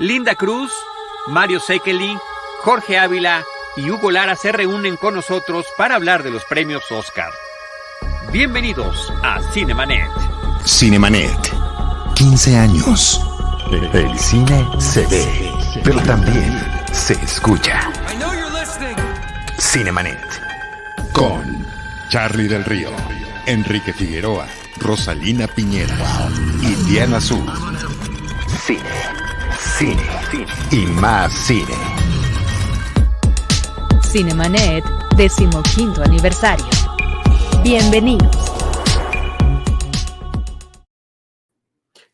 Linda Cruz, Mario Sekeli, Jorge Ávila y Hugo Lara se reúnen con nosotros para hablar de los premios Oscar. Bienvenidos a Cinemanet. Cinemanet. 15 años. El cine se ve, pero también se escucha. Cinemanet. Con Charlie del Río, Enrique Figueroa, Rosalina Piñera y Diana Azul. Cine, cine, y más cine. Cinemanet, decimoquinto aniversario. Bienvenidos.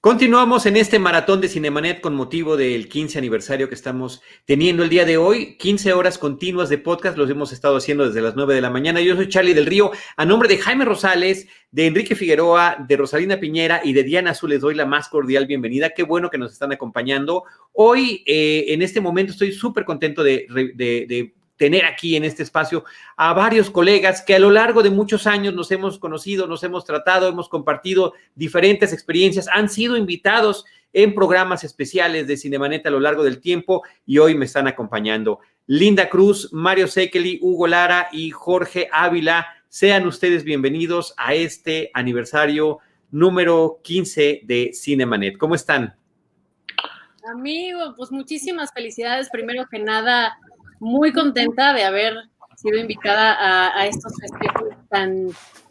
Continuamos en este maratón de Cinemanet con motivo del 15 aniversario que estamos teniendo el día de hoy. 15 horas continuas de podcast, los hemos estado haciendo desde las 9 de la mañana. Yo soy Charlie del Río, a nombre de Jaime Rosales, de Enrique Figueroa, de Rosalina Piñera y de Diana Azul, les doy la más cordial bienvenida. Qué bueno que nos están acompañando. Hoy, eh, en este momento, estoy súper contento de, tener aquí en este espacio a varios colegas que a lo largo de muchos años nos hemos conocido, nos hemos tratado, hemos compartido diferentes experiencias, han sido invitados en programas especiales de Cinemanet a lo largo del tiempo y hoy me están acompañando. Linda Cruz, Mario Sekeli, Hugo Lara y Jorge Ávila, sean ustedes bienvenidos a este aniversario número 15 de Cinemanet. ¿Cómo están? Amigo, pues muchísimas felicidades. Primero que nada, muy contenta de haber sido invitada a, a, estos festejos tan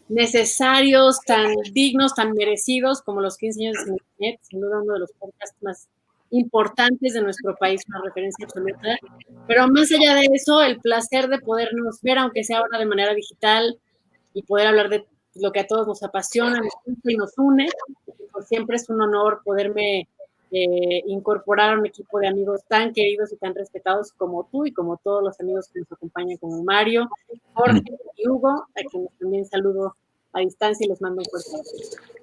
necesarios, tan dignos, tan merecidos como los 15 años de Internet, sin duda uno de los podcasts más importantes de nuestro país, una referencia absoluta. Pero más allá de eso, el placer de podernos ver, aunque sea ahora de manera digital, y poder hablar de lo que a todos nos apasiona, nos y nos une. Pues siempre es un honor poderme eh, incorporar a un equipo de amigos tan queridos y tan respetados como tú y como todos los amigos que nos acompañan, como Mario, Jorge y Hugo, a quienes también saludo a distancia y les mando un fuerte.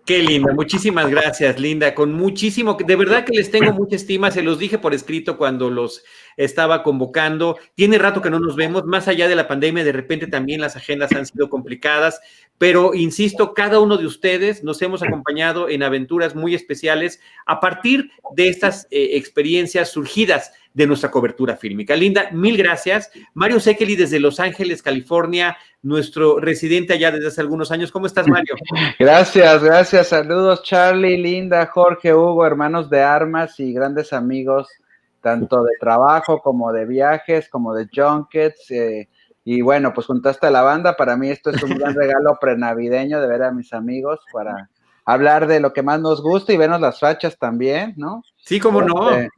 Qué linda, muchísimas gracias, Linda, con muchísimo, de verdad que les tengo mucha estima, se los dije por escrito cuando los estaba convocando, tiene rato que no nos vemos, más allá de la pandemia, de repente también las agendas han sido complicadas, pero insisto, cada uno de ustedes nos hemos acompañado en aventuras muy especiales a partir de estas eh, experiencias surgidas de nuestra cobertura fílmica. Linda, mil gracias. Mario Sekeli desde Los Ángeles, California, nuestro residente allá desde hace algunos años. ¿Cómo estás, Mario? Gracias, gracias. Saludos, Charlie, Linda, Jorge, Hugo, hermanos de armas y grandes amigos, tanto de trabajo como de viajes, como de junkets. Eh, y bueno, pues juntaste a la banda. Para mí esto es un gran regalo prenavideño de ver a mis amigos para hablar de lo que más nos gusta y vernos las fachas también, ¿no? Sí, como no. Este,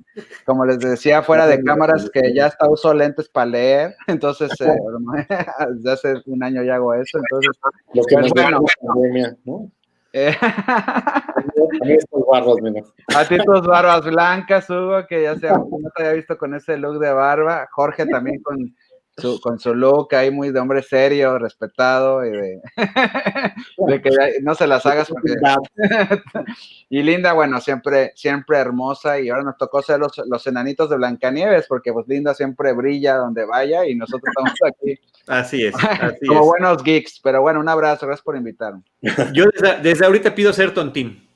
como les decía fuera de cámaras que ya hasta uso lentes para leer, entonces eh, desde hace un año ya hago eso, entonces lo que pues, bueno. Eh, a mí estos barbas, mira. A ti tus barbas blancas, Hugo, que ya se no te había visto con ese look de barba. Jorge también con su, con su look ahí muy de hombre serio, respetado y de, de que no se las hagas porque... y Linda, bueno, siempre, siempre hermosa y ahora nos tocó ser los, los enanitos de Blancanieves porque pues Linda siempre brilla donde vaya y nosotros estamos aquí. Así es. Así Como es. buenos geeks, pero bueno, un abrazo, gracias por invitarme. Yo desde, desde ahorita pido ser tontín.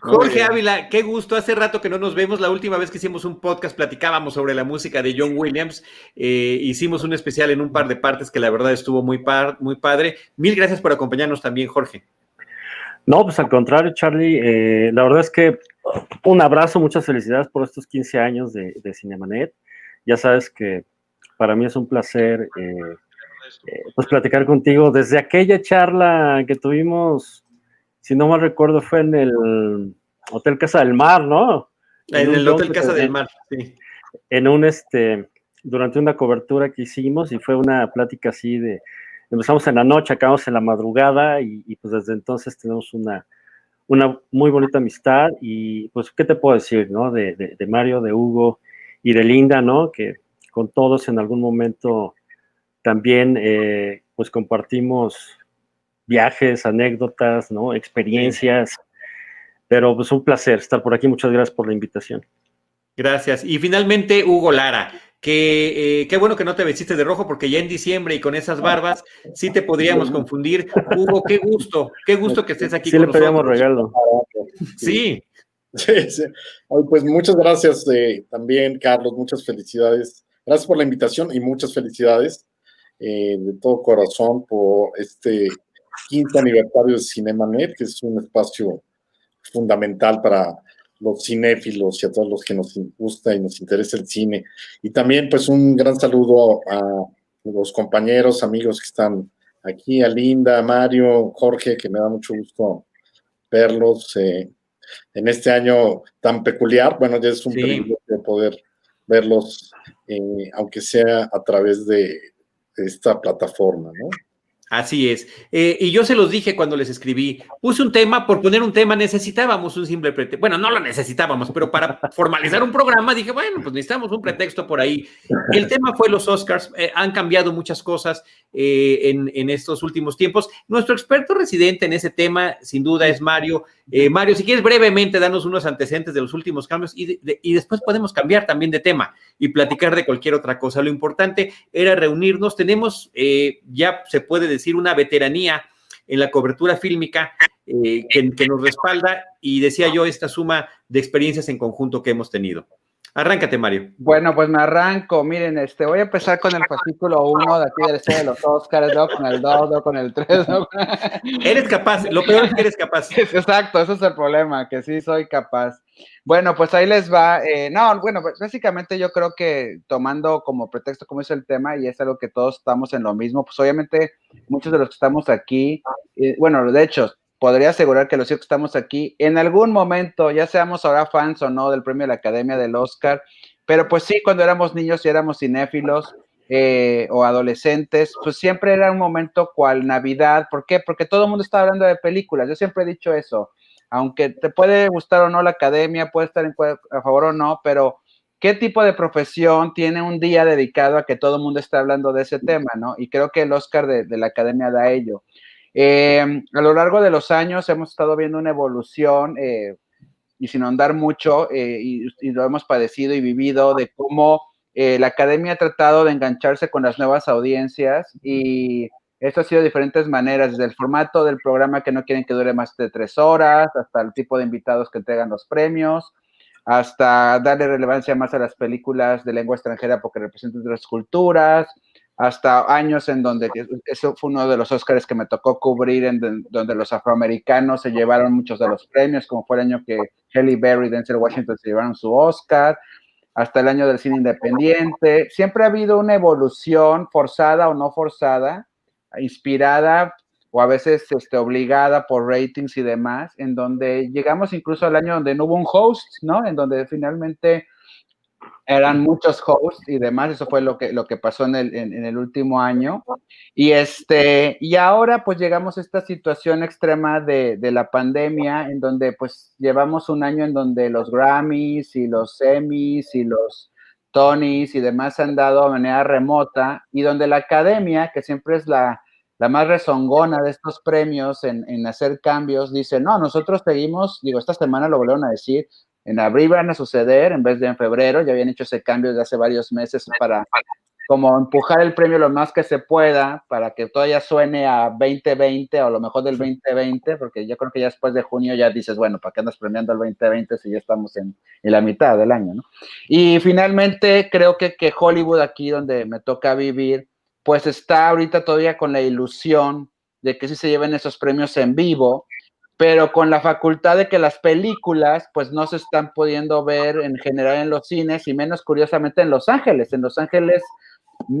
Jorge Ávila, qué gusto. Hace rato que no nos vemos. La última vez que hicimos un podcast platicábamos sobre la música de John Williams. Eh, hicimos un especial en un par de partes que la verdad estuvo muy, par, muy padre. Mil gracias por acompañarnos también, Jorge. No, pues al contrario, Charlie. Eh, la verdad es que un abrazo, muchas felicidades por estos 15 años de, de Cinemanet. Ya sabes que para mí es un placer eh, pues platicar contigo desde aquella charla que tuvimos si no mal recuerdo, fue en el Hotel Casa del Mar, ¿no? En, en el Hotel Casa del Mar, sí. En un, este, durante una cobertura que hicimos y fue una plática así de, empezamos en la noche, acabamos en la madrugada y, y pues desde entonces tenemos una, una muy bonita amistad y pues, ¿qué te puedo decir, no? De, de, de Mario, de Hugo y de Linda, ¿no? Que con todos en algún momento también, eh, pues compartimos viajes, anécdotas, ¿no? Experiencias. Pero pues un placer estar por aquí. Muchas gracias por la invitación. Gracias. Y finalmente, Hugo Lara, que eh, qué bueno que no te vestiste de rojo porque ya en diciembre y con esas barbas sí te podríamos confundir. Hugo, qué gusto, qué gusto que estés aquí sí con le pedíamos nosotros. regalo. Sí, Sí, sí. pues muchas gracias eh, también, Carlos, muchas felicidades. Gracias por la invitación y muchas felicidades eh, de todo corazón por este quinto aniversario de CinemaNet, que es un espacio fundamental para los cinéfilos y a todos los que nos gusta y nos interesa el cine. Y también pues un gran saludo a los compañeros, amigos que están aquí, a Linda, a Mario, Jorge, que me da mucho gusto verlos eh, en este año tan peculiar. Bueno, ya es un privilegio poder verlos, eh, aunque sea a través de esta plataforma, ¿no? Así es. Eh, y yo se los dije cuando les escribí, puse un tema, por poner un tema necesitábamos un simple pretexto. Bueno, no lo necesitábamos, pero para formalizar un programa dije, bueno, pues necesitamos un pretexto por ahí. El tema fue los Oscars. Eh, han cambiado muchas cosas eh, en, en, estos últimos tiempos. Nuestro experto residente en ese tema, sin duda, es Mario. Mario, si quieres brevemente, danos unos antecedentes de los últimos cambios y, y después podemos cambiar también de tema y platicar de cualquier otra cosa. Lo importante era reunirnos. Tenemos, ya se puede decir, decir, una veteranía en la cobertura fílmica eh, que, que, nos respalda y decía yo esta suma de experiencias en conjunto que hemos tenido. Arráncate, Mario. Bueno, pues me arranco. Miren, este, voy a empezar con el fascículo 1 de aquí del de los Oscars, ¿no? con el 2, con el 3. ¿no? Eres capaz, lo peor es que eres capaz. Exacto, ese es el problema, que sí soy capaz. Bueno, pues ahí les va. Eh, no, bueno, pues básicamente yo creo que tomando como pretexto como es el tema, y es algo que todos estamos en lo mismo, pues obviamente muchos de los que estamos aquí, eh, bueno, de hecho, podría asegurar que los que estamos aquí, en algún momento, ya seamos ahora fans o no del premio de la Academia del Oscar, pero pues sí, cuando éramos niños y éramos cinéfilos eh, o adolescentes, pues siempre era un momento cual Navidad. ¿Por qué? Porque todo el mundo está hablando de películas. Yo siempre he dicho eso. Aunque te puede gustar o no la academia, puede estar a favor o no, pero ¿qué tipo de profesión tiene un día dedicado a que todo el mundo esté hablando de ese tema, no? Y creo que el Oscar de la academia da ello. Eh, a lo largo de los años hemos estado viendo una evolución eh, y sin andar mucho, eh, y, lo hemos padecido y vivido, de cómo la academia ha tratado de engancharse con las nuevas audiencias y esto ha sido de diferentes maneras, desde el formato del programa que no quieren que dure más de tres horas, hasta el tipo de invitados que entregan los premios, hasta darle relevancia más a las películas de lengua extranjera porque representan otras culturas, hasta años en donde, eso fue uno de los Oscars que me tocó cubrir, en donde los afroamericanos se llevaron muchos de los premios, como fue el año que Halle Berry y Denzel Washington se llevaron su Oscar, hasta el año del cine independiente. Siempre ha habido una evolución forzada o no forzada, inspirada o a veces este, obligada por ratings y demás, en donde llegamos incluso al año donde no hubo un host, ¿no? En donde finalmente eran muchos hosts y demás, eso fue lo que, lo que pasó en el, en, el último año. Y, este, y ahora pues llegamos a esta situación extrema de, de, la pandemia, en donde pues llevamos un año en donde los Grammys y los Emmys y los Tonys y demás se han dado de manera remota y donde la academia, que siempre es la, la más rezongona de estos premios en, en, hacer cambios, dice, no, nosotros seguimos, digo, esta semana lo volvieron a decir, en abril van a suceder en vez de en febrero, ya habían hecho ese cambio desde hace varios meses para como empujar el premio lo más que se pueda para que todavía suene a 2020 o a lo mejor del 2020, porque yo creo que ya después de junio ya dices, bueno, ¿para qué andas premiando el 2020 si ya estamos en, en la mitad del año, ¿no? Y finalmente creo que, que Hollywood aquí donde me toca vivir, pues está ahorita todavía con la ilusión de que sí se lleven esos premios en vivo, pero con la facultad de que las películas pues no se están pudiendo ver en general en los cines y menos curiosamente en Los Ángeles. En Los Ángeles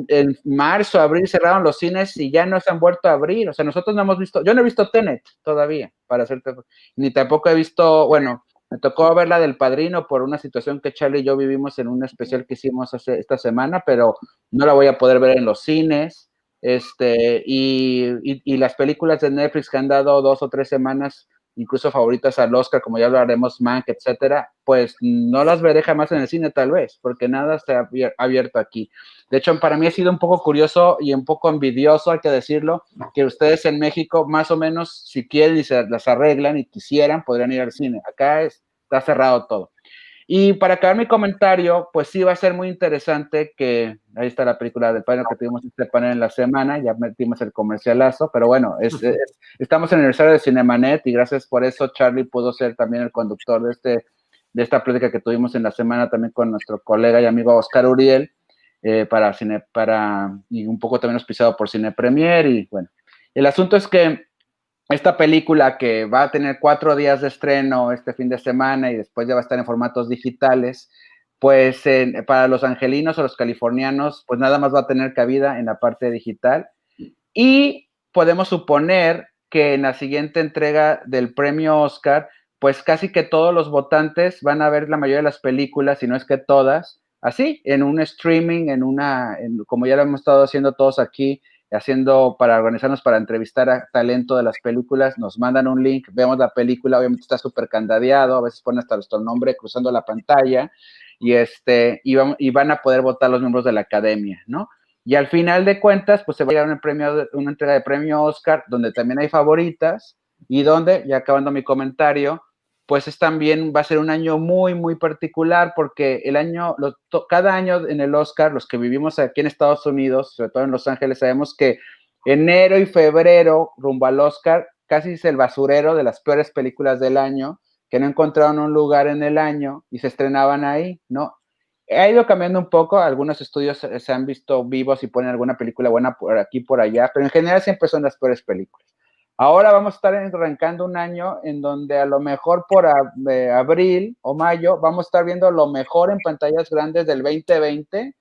en marzo, abril cerraron los cines y ya no se han vuelto a abrir. O sea, nosotros no hemos visto, yo no he visto Tenet todavía, para hacerte, ni tampoco he visto, bueno, me tocó ver la del padrino por una situación que Charlie y yo vivimos en un especial que hicimos hace, esta semana, pero no la voy a poder ver en los cines. Este, y, y, las películas de Netflix que han dado dos o tres semanas, incluso favoritas al Oscar, como ya hablaremos, Mank, etcétera, pues no las veré jamás en el cine, tal vez, porque nada ha abierto aquí. De hecho, para mí ha sido un poco curioso y un poco envidioso, hay que decirlo, que ustedes en México, más o menos, si quieren y se las arreglan y quisieran, podrían ir al cine. Acá está cerrado todo. Y para acabar mi comentario, pues sí va a ser muy interesante que, ahí está la película del panel que tuvimos este panel en la semana, ya metimos el comercialazo, pero bueno, es, es, estamos en el aniversario de Cinemanet y gracias por eso Charlie pudo ser también el conductor de este de esta plática que tuvimos en la semana también con nuestro colega y amigo Oscar Uriel, eh, para cine, para, y un poco también auspiciado por Cine Premier, y bueno, el asunto es que esta película que va a tener cuatro días de estreno este fin de semana y después ya va a estar en formatos digitales, pues para los angelinos o los californianos, pues nada más va a tener cabida en la parte digital. Y podemos suponer que en la siguiente entrega del premio Oscar, pues casi que todos los votantes van a ver la mayoría de las películas, si no es que todas, así, en un streaming, en una, como ya lo hemos estado haciendo todos aquí, haciendo para organizarnos para entrevistar a talento de las películas, nos mandan un link, vemos la película, obviamente está súper candadeado, a veces ponen hasta nuestro nombre cruzando la pantalla y, este, y, y, van a poder votar los miembros de la academia, ¿no? Y al final de cuentas, pues se va a llegar un premio, una entrega de premio Oscar, donde también hay favoritas y donde, ya acabando mi comentario, pues es también va a ser un año muy, muy particular porque el año, cada año en el Oscar, los que vivimos aquí en Estados Unidos, sobre todo en Los Ángeles, sabemos que enero y febrero, rumbo al Oscar, casi es el basurero de las peores películas del año, que no encontraron un lugar en el año y se estrenaban ahí, ¿no? Ha ido cambiando un poco, algunos estudios se han visto vivos y ponen alguna película buena por aquí, por allá, pero en general siempre son las peores películas. Ahora vamos a estar arrancando un año en donde a lo mejor por abril o mayo vamos a estar viendo lo mejor en pantallas grandes del 2020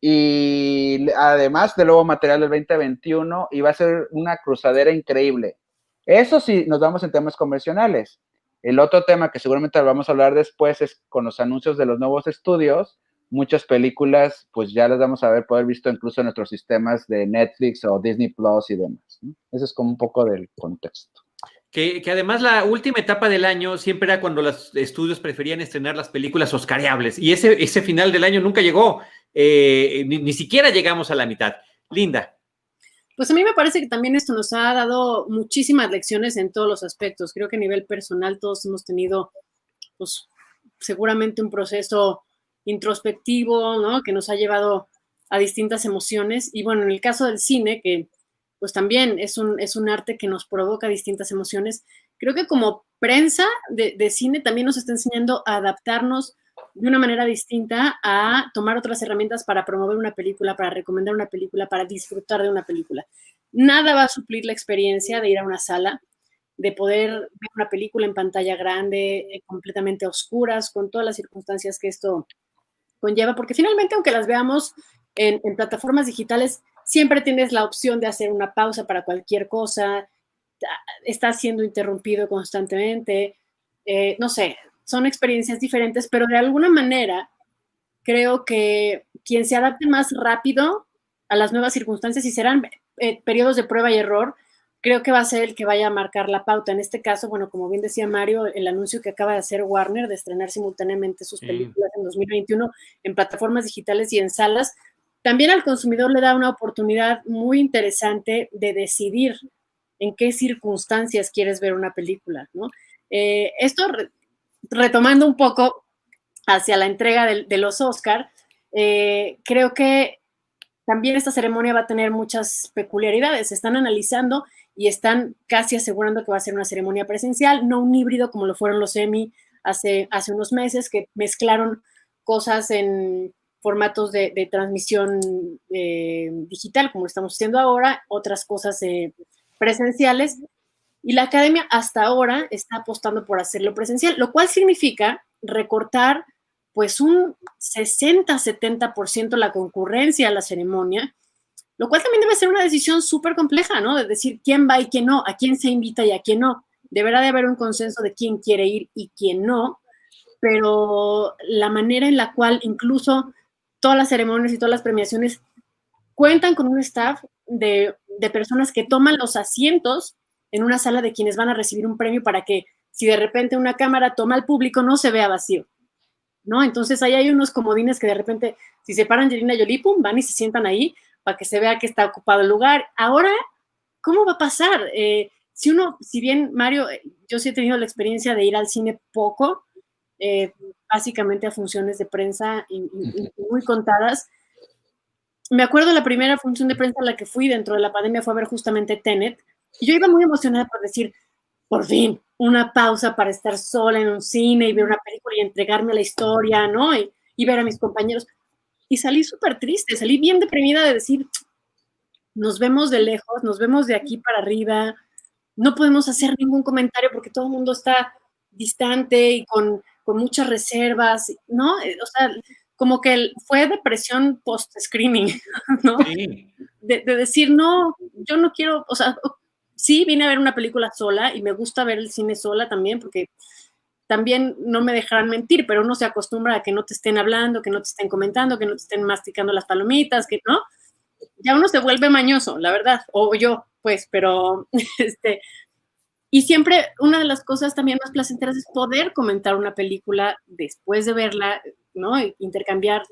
y además de nuevo material del 2021 y va a ser una cruzadera increíble. Eso sí, nos vamos en temas convencionales. El otro tema que seguramente vamos a hablar después es con los anuncios de los nuevos estudios muchas películas, pues ya las vamos a ver, poder visto incluso en nuestros sistemas de Netflix o Disney Plus y demás. Eso es como un poco del contexto. Que, además la última etapa del año siempre era cuando los estudios preferían estrenar las películas oscariables y ese, ese final del año nunca llegó, eh, ni, ni siquiera llegamos a la mitad. Linda. Pues a mí me parece que también esto nos ha dado muchísimas lecciones en todos los aspectos. Creo que a nivel personal todos hemos tenido, pues seguramente un proceso introspectivo, ¿no? Que nos ha llevado a distintas emociones. Y bueno, en el caso del cine, que pues también es un, es un arte que nos provoca distintas emociones, creo que como prensa de, de cine también nos está enseñando a adaptarnos de una manera distinta a tomar otras herramientas para promover una película, para recomendar una película, para disfrutar de una película. Nada va a suplir la experiencia de ir a una sala, de poder ver una película en pantalla grande, eh, completamente oscuras, con todas las circunstancias que esto conlleva, porque finalmente, aunque las veamos en, plataformas digitales, siempre tienes la opción de hacer una pausa para cualquier cosa, estás siendo interrumpido constantemente, eh, no sé, son experiencias diferentes, pero de alguna manera creo que quien se adapte más rápido a las nuevas circunstancias y serán eh, periodos de prueba y error, creo que va a ser el que vaya a marcar la pauta. En este caso, bueno, como bien decía Mario, el anuncio que acaba de hacer Warner de estrenar simultáneamente sus películas en 2021 en plataformas digitales y en salas, también al consumidor le da una oportunidad muy interesante de decidir en qué circunstancias quieres ver una película, ¿no? Eh, esto, retomando un poco hacia la entrega de, los Oscar, eh, creo que también esta ceremonia va a tener muchas peculiaridades. Se están analizando y están casi asegurando que va a ser una ceremonia presencial, no un híbrido como lo fueron los Emmy hace, hace unos meses, que mezclaron cosas en formatos de, transmisión eh, digital, como estamos haciendo ahora, otras cosas eh, presenciales. Y la academia hasta ahora está apostando por hacerlo presencial, lo cual significa recortar pues un 60-70% la concurrencia a la ceremonia, lo cual también debe ser una decisión súper compleja, ¿no? De decir quién va y quién no, a quién se invita y a quién no. Deberá de haber un consenso de quién quiere ir y quién no, pero la manera en la cual incluso todas las ceremonias y todas las premiaciones cuentan con un staff de, de personas que toman los asientos en una sala de quienes van a recibir un premio para que si de repente una cámara toma al público no se vea vacío. ¿No? Entonces ahí hay unos comodines que de repente, si se paran Angelina Jolie, pum, van y se sientan ahí, para que se vea que está ocupado el lugar. Ahora, ¿cómo va a pasar? Eh, si uno, si bien Mario, eh, yo sí he tenido la experiencia de ir al cine poco, eh, básicamente a funciones de prensa muy contadas. Me acuerdo la primera función de prensa a la que fui dentro de la pandemia fue a ver justamente Tenet, y yo iba muy emocionada por decir, por fin, una pausa para estar sola en un cine y ver una película y entregarme a la historia, ¿no? Y, y ver a mis compañeros. Y salí súper triste, salí bien deprimida de decir, nos vemos de lejos, nos vemos de aquí para arriba, no podemos hacer ningún comentario porque todo el mundo está distante y con, con muchas reservas, ¿no? O sea, como que fue depresión post-screening, ¿no? De, de, decir, no, yo no quiero, o sea, sí vine a ver una película sola y me gusta ver el cine sola también porque también no me dejarán mentir, pero uno se acostumbra a que no te estén hablando, que no te estén comentando, que no te estén masticando las palomitas, que no. Ya uno se vuelve mañoso, la verdad, o yo, pues, pero este, y siempre una de las cosas también más placenteras es poder comentar una película después de verla, ¿no? Intercambiar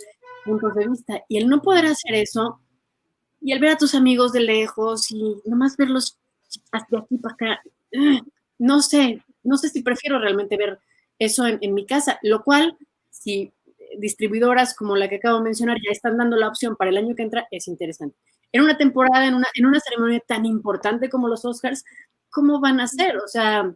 puntos de vista. Y el no poder hacer eso, y el ver a tus amigos de lejos y nomás verlos de aquí para acá, no sé, no sé si prefiero realmente ver eso en, en mi casa, lo cual, si distribuidoras como la que acabo de mencionar ya están dando la opción para el año que entra, es interesante en una temporada, en una, en una ceremonia tan importante como los Oscars, ¿cómo van a ser? O sea,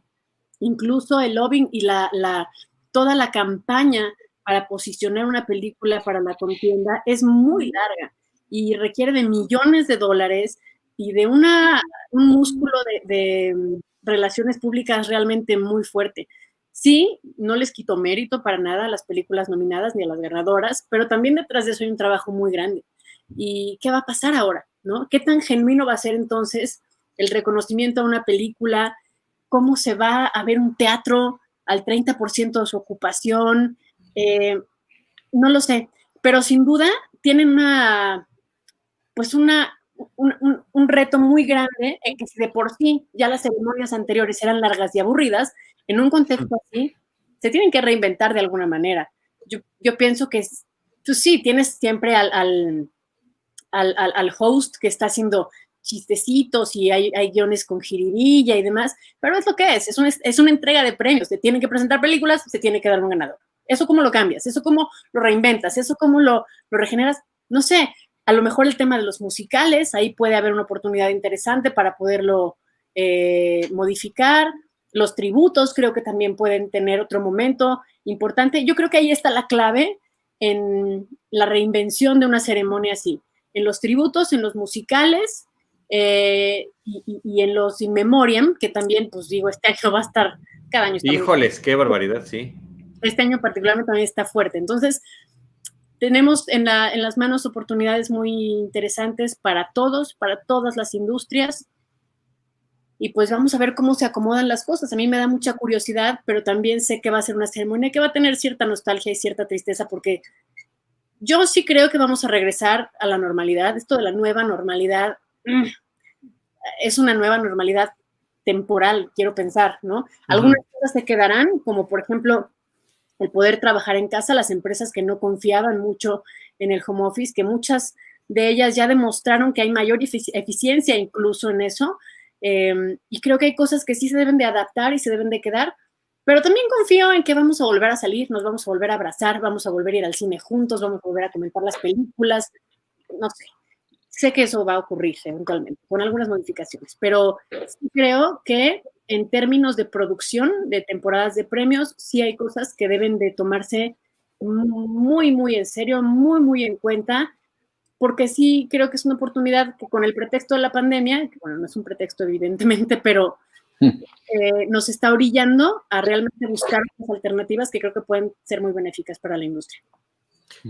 incluso el lobbying y la, la, toda la campaña para posicionar una película para la contienda es muy larga y requiere de millones de dólares y de una, un músculo de, de relaciones públicas realmente muy fuerte. Sí, no les quito mérito para nada a las películas nominadas ni a las ganadoras, pero también detrás de eso hay un trabajo muy grande. ¿Y qué va a pasar ahora? ¿no? ¿Qué tan genuino va a ser entonces el reconocimiento a una película? ¿Cómo se va a ver un teatro al 30% de su ocupación? Eh, no lo sé, pero sin duda tienen una, pues una, un, reto muy grande en que si de por sí ya las ceremonias anteriores eran largas y aburridas, en un contexto así, se tienen que reinventar de alguna manera. Yo, pienso que tú sí, tienes siempre al, al, al, al, host que está haciendo chistecitos y hay, hay, guiones con jiribilla y demás, pero es lo que es, es una, es una entrega de premios, se tienen que presentar películas, se tiene que dar un ganador. ¿Eso cómo lo cambias? ¿Eso cómo lo reinventas? ¿Eso cómo lo, lo regeneras? No sé, a lo mejor el tema de los musicales, ahí puede haber una oportunidad interesante para poderlo eh, modificar. Los tributos creo que también pueden tener otro momento importante. Yo creo que ahí está la clave en la reinvención de una ceremonia así en los tributos, en los musicales eh, y, en los in memoriam, que también, pues digo, este año va a estar, cada año Híjoles, qué barbaridad, sí. Este año particularmente también está fuerte. Entonces, tenemos en, la, en las manos oportunidades muy interesantes para todos, para todas las industrias. Y pues vamos a ver cómo se acomodan las cosas. A mí me da mucha curiosidad, pero también sé que va a ser una ceremonia que va a tener cierta nostalgia y cierta tristeza porque yo sí creo que vamos a regresar a la normalidad. Esto de la nueva normalidad mm, es una nueva normalidad temporal, quiero pensar, ¿no? Algunas cosas se quedarán, como por ejemplo el poder trabajar en casa, las empresas que no confiaban mucho en el home office, que muchas de ellas ya demostraron que hay mayor eficiencia incluso en eso. Em, y creo que hay cosas que sí se deben de adaptar y se deben de quedar, pero también confío en que vamos a volver a salir, nos vamos a volver a abrazar, vamos a volver a ir al cine juntos, vamos a volver a comentar las películas, no sé. Sé que eso va a ocurrir eventualmente, con algunas modificaciones, pero sí creo que en términos de producción de temporadas de premios, sí hay cosas que deben de tomarse muy, muy en serio, muy, muy en cuenta, porque sí creo que es una oportunidad que con el pretexto de la pandemia, que bueno, no es un pretexto evidentemente, pero eh, nos está orillando a realmente buscar alternativas que creo que pueden ser muy benéficas para la industria.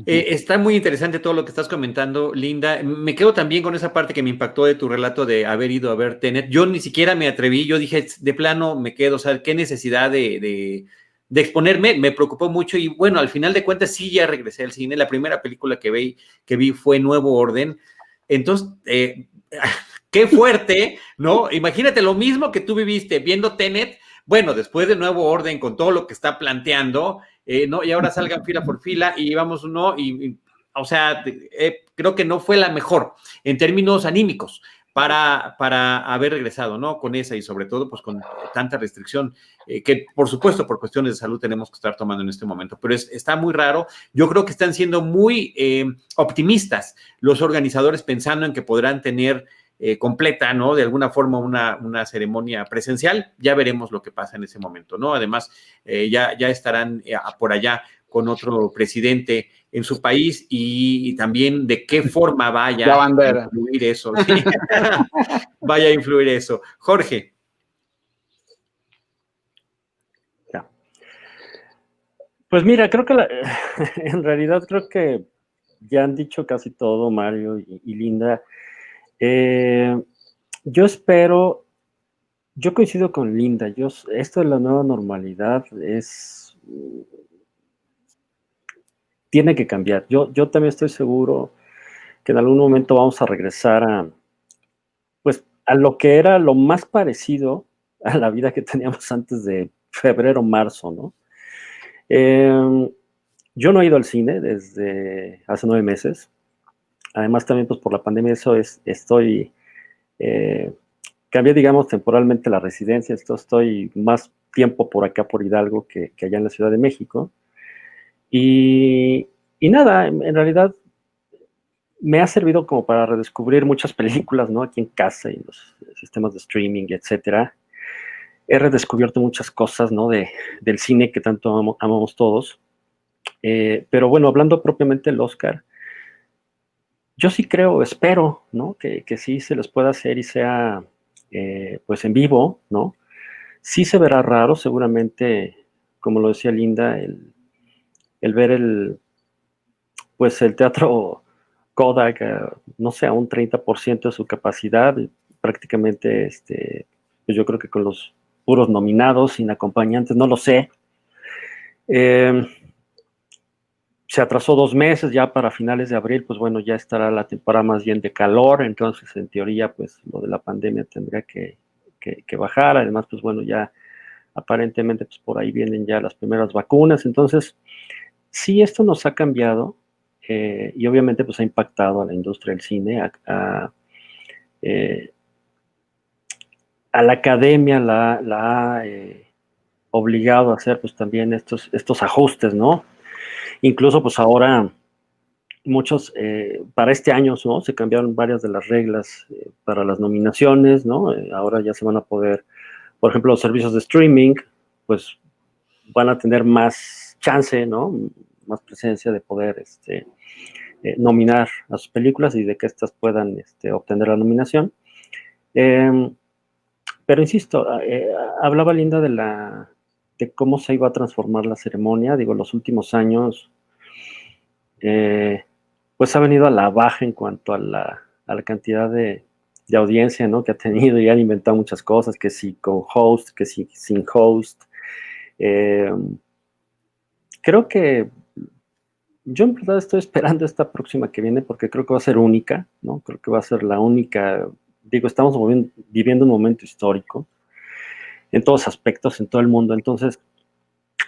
Eh, está muy interesante todo lo que estás comentando, Linda. Me quedo también con esa parte que me impactó de tu relato de haber ido a ver Tenet. Yo ni siquiera me atreví, yo dije, de plano me quedo, o sea, qué necesidad de, de, exponerme, me preocupó mucho y bueno, al final de cuentas sí ya regresé al cine. La primera película que vi, que vi fue Nuevo Orden. Entonces, eh, Qué fuerte, ¿no? Imagínate lo mismo que tú viviste viendo Tenet, bueno, después de nuevo orden con todo lo que está planteando, eh, ¿no? Y ahora salgan fila por fila y vamos, ¿no? Y, o sea, eh, creo que no fue la mejor en términos anímicos para, para haber regresado, ¿no? Con esa y sobre todo, pues con tanta restricción eh, que, por supuesto, por cuestiones de salud tenemos que estar tomando en este momento, pero está muy raro. Yo creo que están siendo muy optimistas los organizadores pensando en que podrán tener eh, completa, ¿no? De alguna forma una, una, ceremonia presencial, ya veremos lo que pasa en ese momento, ¿no? Además, eh, ya, ya estarán eh, por allá con otro presidente en su país y, también de qué forma vaya a influir eso. vaya a influir eso. Jorge. Pues mira, creo que en realidad creo que ya han dicho casi todo Mario y, Linda. Eh, yo espero, yo coincido con Linda, yo, esto de la nueva normalidad es, tiene que cambiar. Yo, yo también estoy seguro que en algún momento vamos a regresar a, pues, a lo que era lo más parecido a la vida que teníamos antes de febrero, marzo, ¿no? Em, yo no he ido al cine desde hace nueve meses. Además, también pues, por la pandemia, eso es, estoy, eh, cambié, digamos, temporalmente la residencia. Esto, estoy más tiempo por acá, por Hidalgo, que, allá en la Ciudad de México. Y, nada, en, realidad me ha servido como para redescubrir muchas películas, ¿no? Aquí en casa y los sistemas de streaming, etcétera he redescubierto muchas cosas, ¿no? De, del cine que tanto amamos todos. Eh, pero bueno, hablando propiamente del Oscar, yo sí creo, espero, ¿no? Que, que sí se les pueda hacer y sea, eh, pues en vivo, ¿no? Sí se verá raro, seguramente, como lo decía Linda, el, el ver el, pues el teatro Kodak, eh, no sé, a un 30% de su capacidad, prácticamente, este, pues yo creo que con los puros nominados, sin acompañantes, no lo sé. Em, se atrasó dos meses, ya para finales de abril, pues bueno, ya estará la temporada más bien de calor, entonces en teoría, pues lo de la pandemia tendría que, bajar, además, pues bueno, ya aparentemente, pues por ahí vienen ya las primeras vacunas, entonces, sí, esto nos ha cambiado eh, y obviamente pues ha impactado a la industria del cine, a, eh, a la academia la, ha eh, obligado a hacer pues también estos, estos ajustes, ¿no? Incluso pues ahora muchos, eh, para este año, ¿no? Se cambiaron varias de las reglas eh, para las nominaciones, ¿no? ahora ya se van a poder, por ejemplo, los servicios de streaming, pues van a tener más chance, ¿no? Más presencia de poder, este, nominar a sus películas y de que éstas puedan este, obtener la nominación. Em, pero insisto, ah, eh, hablaba Linda de la de cómo se iba a transformar la ceremonia. Digo, los últimos años, eh, pues ha venido a la baja en cuanto a la, cantidad de, audiencia ¿no? que ha tenido y han inventado muchas cosas, que si con host, que si sin host. Eh, creo que yo en verdad estoy esperando esta próxima que viene porque creo que va a ser única, ¿no? Creo que va a ser la única digo, estamos viviendo un momento histórico en todos aspectos, en todo el mundo. Entonces,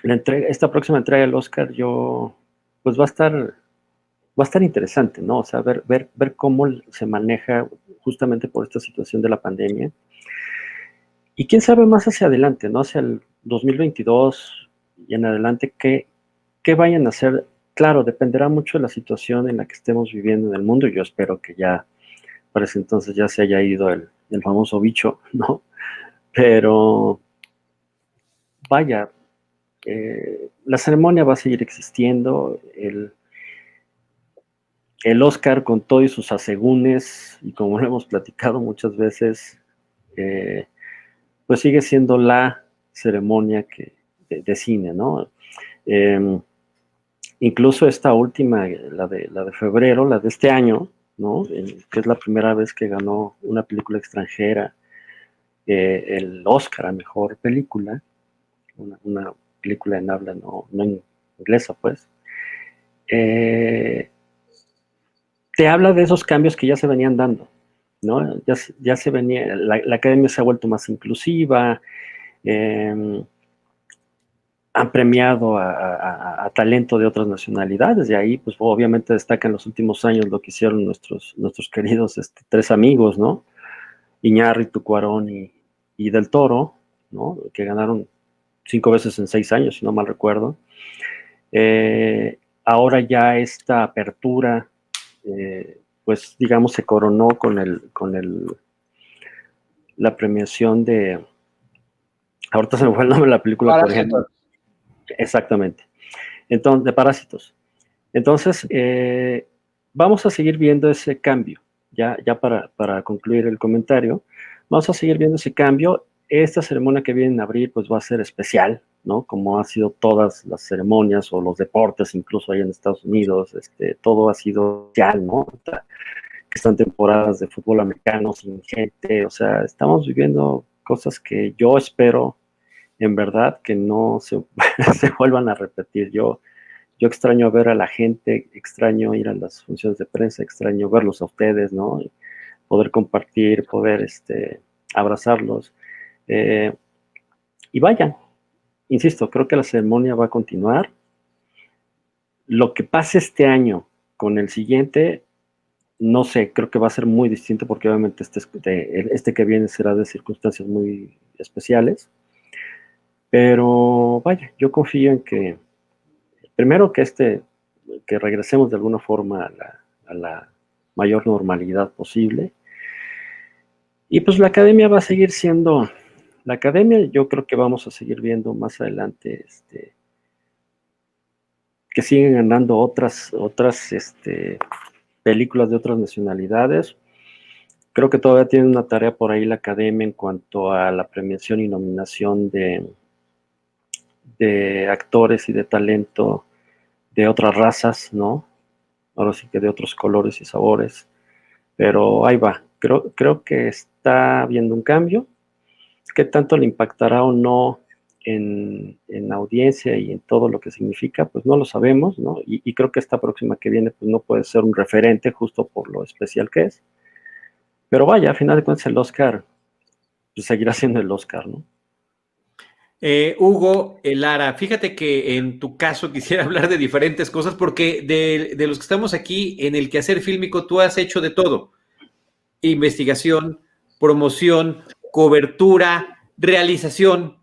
la entrega, esta próxima entrega del Oscar, yo, pues va a estar, va a estar interesante, ¿no? O sea, ver, ver, ver cómo se maneja justamente por esta situación de la pandemia. Y quién sabe más hacia adelante, ¿no? Hacia el 2022 y en adelante, qué, qué vayan a hacer. Claro, dependerá mucho de la situación en la que estemos viviendo en el mundo. Yo espero que ya parece entonces ya se haya ido el, famoso bicho, ¿no? Pero vaya, eh, la ceremonia va a seguir existiendo, el, el Oscar con todos sus asegúnes, y como lo hemos platicado muchas veces, eh, pues sigue siendo la ceremonia de, cine, ¿no? Em, incluso esta última, la de, la de febrero, la de este año, ¿no? que es la primera vez que ganó una película extranjera eh, el Oscar a Mejor Película, una, película en habla no, inglesa, pues. Eh, te habla de esos cambios que ya se venían dando, ¿no? Ya, se venía, la, academia se ha vuelto más inclusiva, em, han premiado a, talento de otras nacionalidades, y ahí, pues obviamente destaca en los últimos años lo que hicieron nuestros, nuestros queridos este, tres amigos, ¿no? Iñárritu, Cuarón y, y Del Toro, ¿no? Que ganaron cinco veces en seis años, si no mal recuerdo. Eh, ahora ya esta apertura, eh, pues digamos, se coronó con el, con el la premiación de, ahorita se me fue el nombre de la película, por ejemplo. Exactamente. Entonces, de Parásitos. Entonces, eh, vamos a seguir viendo ese cambio, ya, ya para, para concluir el comentario, vamos a seguir viendo ese cambio. Esta ceremonia que viene en abril, pues va a ser especial, ¿no? Como ha sido todas las ceremonias o los deportes, incluso ahí en Estados Unidos, este, todo ha sido especial, ¿no? Están temporadas de fútbol americano sin gente, o sea, estamos viviendo cosas que yo espero en verdad que no se, se vuelvan a repetir. Yo, yo extraño ver a la gente, extraño ir a las funciones de prensa, extraño verlos a ustedes, ¿no? poder compartir, poder este, abrazarlos. Eh, y vayan, insisto, creo que la ceremonia va a continuar. Lo que pase este año con el siguiente, no sé, creo que va a ser muy distinto porque obviamente este, este que viene será de circunstancias muy especiales. Pero vaya, yo confío en que, primero que este, que regresemos de alguna forma a la, mayor normalidad posible. Y pues la academia va a seguir siendo, la academia yo creo que vamos a seguir viendo más adelante, este, que siguen ganando otras, otras este, películas de otras nacionalidades. Creo que todavía tiene una tarea por ahí la academia en cuanto a la premiación y nominación de, actores y de talento de otras razas, ¿no? Ahora sí que de otros colores y sabores. Pero ahí va. Creo, creo que está habiendo un cambio. ¿Qué tanto le impactará o no en, en, audiencia y en todo lo que significa? Pues no lo sabemos, ¿no? Y, creo que esta próxima que viene, pues no puede ser un referente justo por lo especial que es. Pero vaya, a final de cuentas el Oscar pues, seguirá siendo el Oscar, ¿no? Eh, Hugo, eh, Lara, fíjate que en tu caso quisiera hablar de diferentes cosas porque de, los que estamos aquí en el quehacer fílmico tú has hecho de todo. Investigación, promoción, cobertura, realización.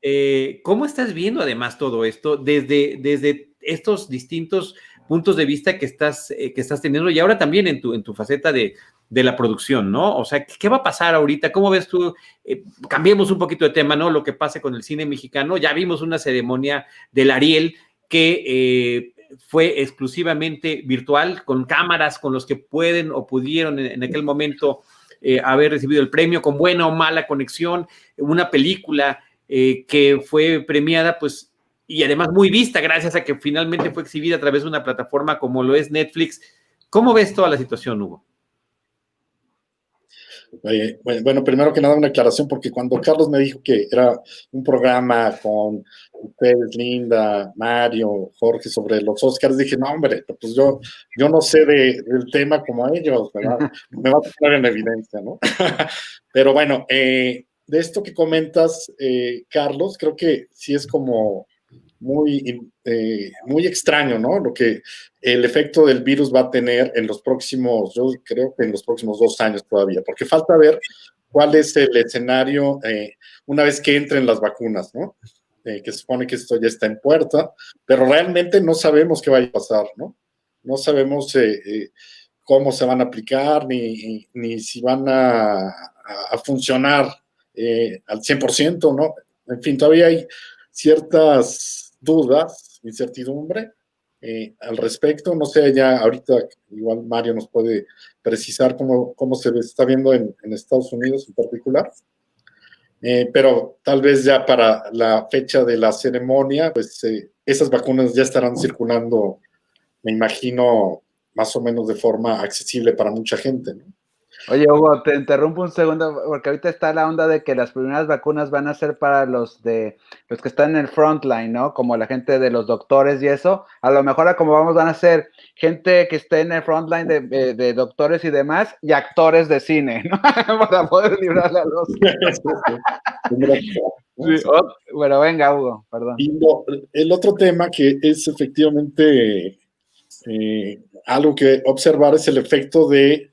Eh, ¿Cómo estás viendo además todo esto desde, desde estos distintos puntos de vista que estás, que estás teniendo y ahora también en tu, en tu faceta de, de la producción, ¿no? O sea, ¿qué va a pasar ahorita? ¿Cómo ves tú? Eh, cambiemos un poquito de tema, ¿no? Lo que pase con el cine mexicano. Ya vimos una ceremonia del Ariel que eh, fue exclusivamente virtual, con cámaras, con los que pueden o pudieron en, aquel momento eh, haber recibido el premio, con buena o mala conexión, una película que fue premiada, pues, y además muy vista, gracias a que finalmente fue exhibida a través de una plataforma como lo es Netflix. ¿Cómo ves toda la situación, Hugo? bueno, primero que nada una aclaración, porque cuando Carlos me dijo que era un programa con ustedes, Linda, Mario, Jorge, sobre los Oscars, dije, no, hombre, pues yo, yo no sé de, del tema como ellos, ¿verdad? Me va a poner en evidencia, ¿no? Pero bueno, eh, de esto que comentas, eh, Carlos, creo que sí es como muy, eh, muy extraño, ¿no? Lo que el efecto del virus va a tener en los próximos, yo creo que en los próximos dos años todavía, porque falta ver cuál es el escenario eh, una vez que entren las vacunas, ¿no? Eh, que se supone que esto ya está en puerta, pero realmente no sabemos qué va a pasar, ¿no? No sabemos cómo se van a aplicar ni, ni si van a, funcionar al 100%, ¿no? En fin, todavía hay ciertas dudas, incertidumbre eh, al respecto. No sé, ya ahorita igual Mario nos puede precisar cómo, cómo se está viendo en, Estados Unidos en particular. Eh, pero tal vez ya para la fecha de la ceremonia, pues eh, esas vacunas ya estarán circulando, me imagino, más o menos de forma accesible para mucha gente. ¿no? Oye, Hugo, te interrumpo un segundo, porque ahorita está la onda de que las primeras vacunas van a ser para los de los que están en el frontline, ¿no? Como la gente de los doctores y eso. A lo mejor, como vamos, van a ser gente que esté en el frontline de, de, doctores y demás, y actores de cine, ¿no? para poder librar a los. bueno, venga, Hugo, perdón. Y el otro tema que es efectivamente eh, algo que observar es el efecto de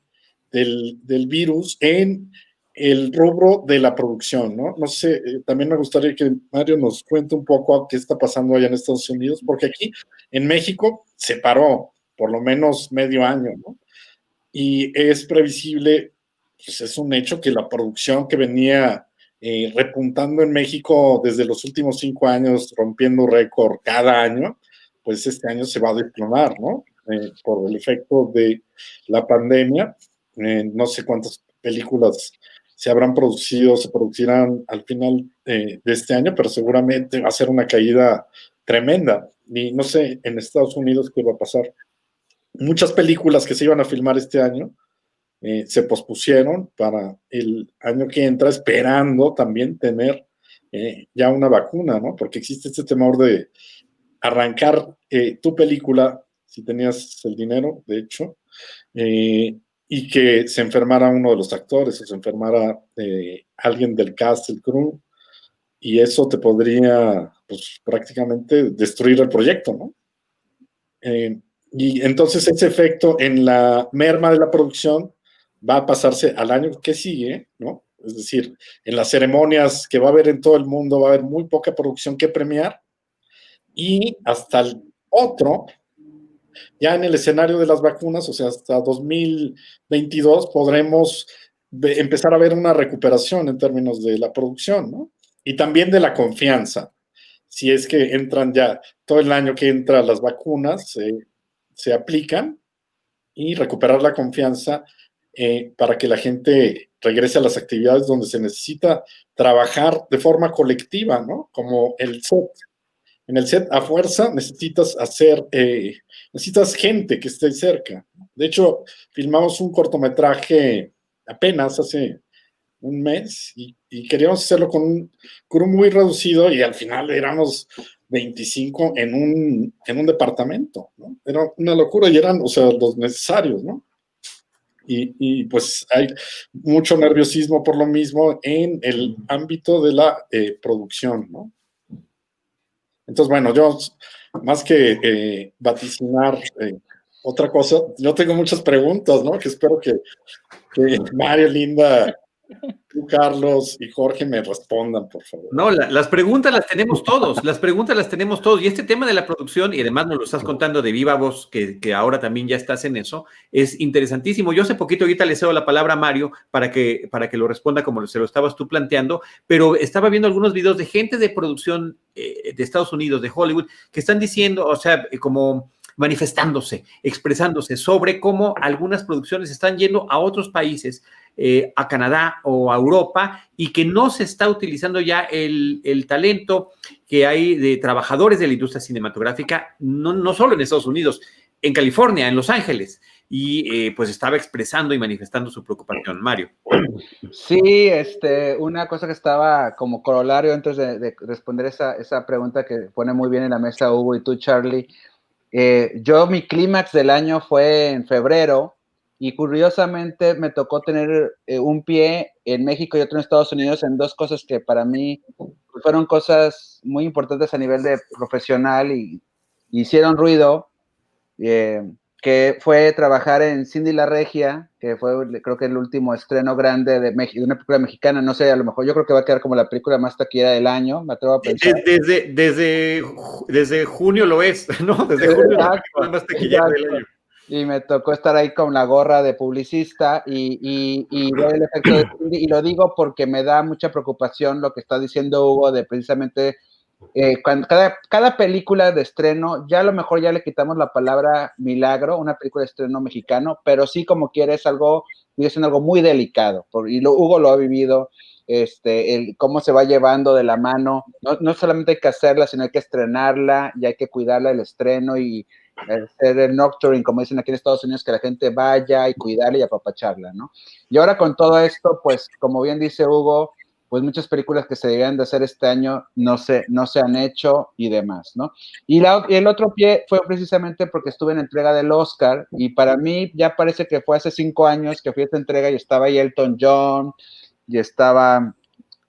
del, virus en el rubro de la producción, ¿no? No sé, eh, también me gustaría que Mario nos cuente un poco qué está pasando allá en Estados Unidos, porque aquí en México se paró por lo menos medio año, ¿no? Y es previsible pues es un hecho que la producción que venía eh, repuntando en México desde los últimos cinco años, rompiendo récord cada año, pues este año se va a desplomar, ¿no? Eh, por el efecto de la pandemia. Eh, no sé cuántas películas se habrán producido, se producirán al final de este año, pero seguramente va a ser una caída tremenda. Y no sé en Estados Unidos qué va a pasar. Muchas películas que se iban a filmar este año eh, se pospusieron para el año que entra, esperando también tener eh, ya una vacuna, ¿no? Porque existe este temor de arrancar tu película, si tenías el dinero, de hecho, y que se enfermara uno de los actores o se enfermara alguien del cast, el crew, y eso te podría, pues, prácticamente destruir el proyecto, ¿no? y entonces ese efecto en la merma de la producción va a pasarse al año que sigue, ¿no? Es decir, en las ceremonias que va a haber en todo el mundo va a haber muy poca producción que premiar y hasta el otro, ya en el escenario de las vacunas, o sea, hasta 2022 podremos empezar a ver una recuperación en términos de la producción, ¿no? Y también de la confianza. Si es que entran ya todo el año que entran las vacunas, se aplican y recuperar la confianza eh, para que la gente regrese a las actividades donde se necesita trabajar de forma colectiva, ¿no? Como el set. En el set a fuerza necesitas hacer, eh, necesitas gente que esté cerca. De hecho, filmamos un cortometraje apenas hace un mes y, queríamos hacerlo con un crew muy reducido y al final éramos 25 en un, en un departamento, ¿no? Era una locura y eran, o sea, los necesarios, ¿no? y, pues hay mucho nerviosismo por lo mismo en el ámbito de la eh, producción, ¿no? Entonces, bueno, yo más que eh, vaticinar eh, otra cosa, yo tengo muchas preguntas, ¿no? Que espero que, que Mario, Linda Tú, Carlos y Jorge me respondan, por favor. No, las preguntas las tenemos todos, las preguntas las tenemos todos. Y este tema de la producción, y además nos lo estás contando de viva voz, que, ahora también ya estás en eso, es interesantísimo. Yo hace poquito ahorita le cedo la palabra a Mario para que, para que lo responda como se lo estabas tú planteando, pero estaba viendo algunos videos de gente de producción eh, de Estados Unidos, de Hollywood, que están diciendo, o sea, como manifestándose, expresándose sobre cómo algunas producciones están yendo a otros países eh, a Canadá o a Europa y que no se está utilizando ya el, talento que hay de trabajadores de la industria cinematográfica, no, no solo en Estados Unidos, en California, en Los Ángeles, y eh, pues estaba expresando y manifestando su preocupación. Mario. Sí, este, una cosa que estaba como corolario antes de, responder esa, esa, pregunta que pone muy bien en la mesa Hugo y tú, Charlie. Eh, yo, mi clímax del año fue en febrero, y curiosamente me tocó tener eh, un pie en México y otro en Estados Unidos en dos cosas que para mí fueron cosas muy importantes a nivel de profesional y, hicieron ruido, eh, que fue trabajar en Cindy La Regia, que fue creo que el último estreno grande de, de, una película mexicana, no sé, a lo mejor yo creo que va a quedar como la película más taquillera del año, me atrevo a pensar. Desde, desde, desde junio lo es, ¿no? Desde junio la más taquillera del año y me tocó estar ahí con la gorra de publicista y, y, y el efecto de y lo digo porque me da mucha preocupación lo que está diciendo Hugo de precisamente eh, cuando cada, cada película de estreno, ya a lo mejor ya le quitamos la palabra milagro, una película de estreno mexicano, pero sí como quieres algo, es algo muy delicado, y lo, Hugo lo ha vivido, este, el, cómo se va llevando de la mano, no, no solamente hay que hacerla, sino hay que estrenarla y hay que cuidarla el estreno y, hacer el nocturne, como dicen aquí en Estados Unidos, que la gente vaya y cuidarla y apapacharla, ¿no? Y ahora con todo esto, pues, como bien dice Hugo, pues muchas películas que se debían de hacer este año no se, no se han hecho y demás, ¿no? Y el otro pie fue precisamente porque estuve en entrega del Oscar y para mí ya parece que fue hace cinco años que fui a esta entrega y estaba ahí Elton John y estaba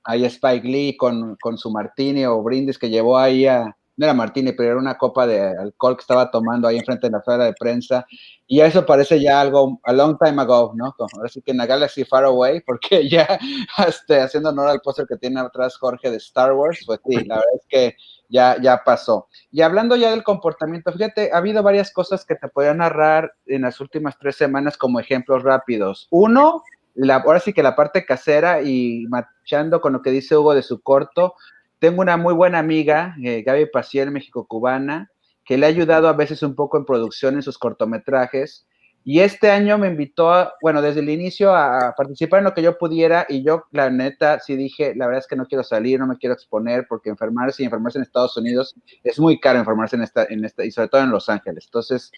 ahí Spike Lee con, con su martini o brindis que llevó ahí a, no era Martini, pero era una copa de alcohol que estaba tomando ahí enfrente de la sala de prensa. Y eso parece ya algo a long time ago, ¿no? Ahora sí que en la Galaxy Far Away, porque ya este, haciendo honor al póster que tiene atrás Jorge de Star Wars, pues sí, la verdad es que ya, ya pasó. Y hablando ya del comportamiento, fíjate, ha habido varias cosas que te podría narrar en las últimas tres semanas como ejemplos rápidos. Uno, la, ahora sí que la parte casera y machando con lo que dice Hugo de su corto, tengo una muy buena amiga, eh, Gaby Paciel, México-Cubana, que le ha ayudado a veces un poco en producción en sus cortometrajes. Y este año me invitó, a, bueno, desde el inicio a participar en lo que yo pudiera y yo, la neta, sí dije, la verdad es que no quiero salir, no me quiero exponer porque enfermarse y enfermarse en Estados Unidos es muy caro enfermarse en esta, en esta y sobre todo en Los Ángeles. Entonces,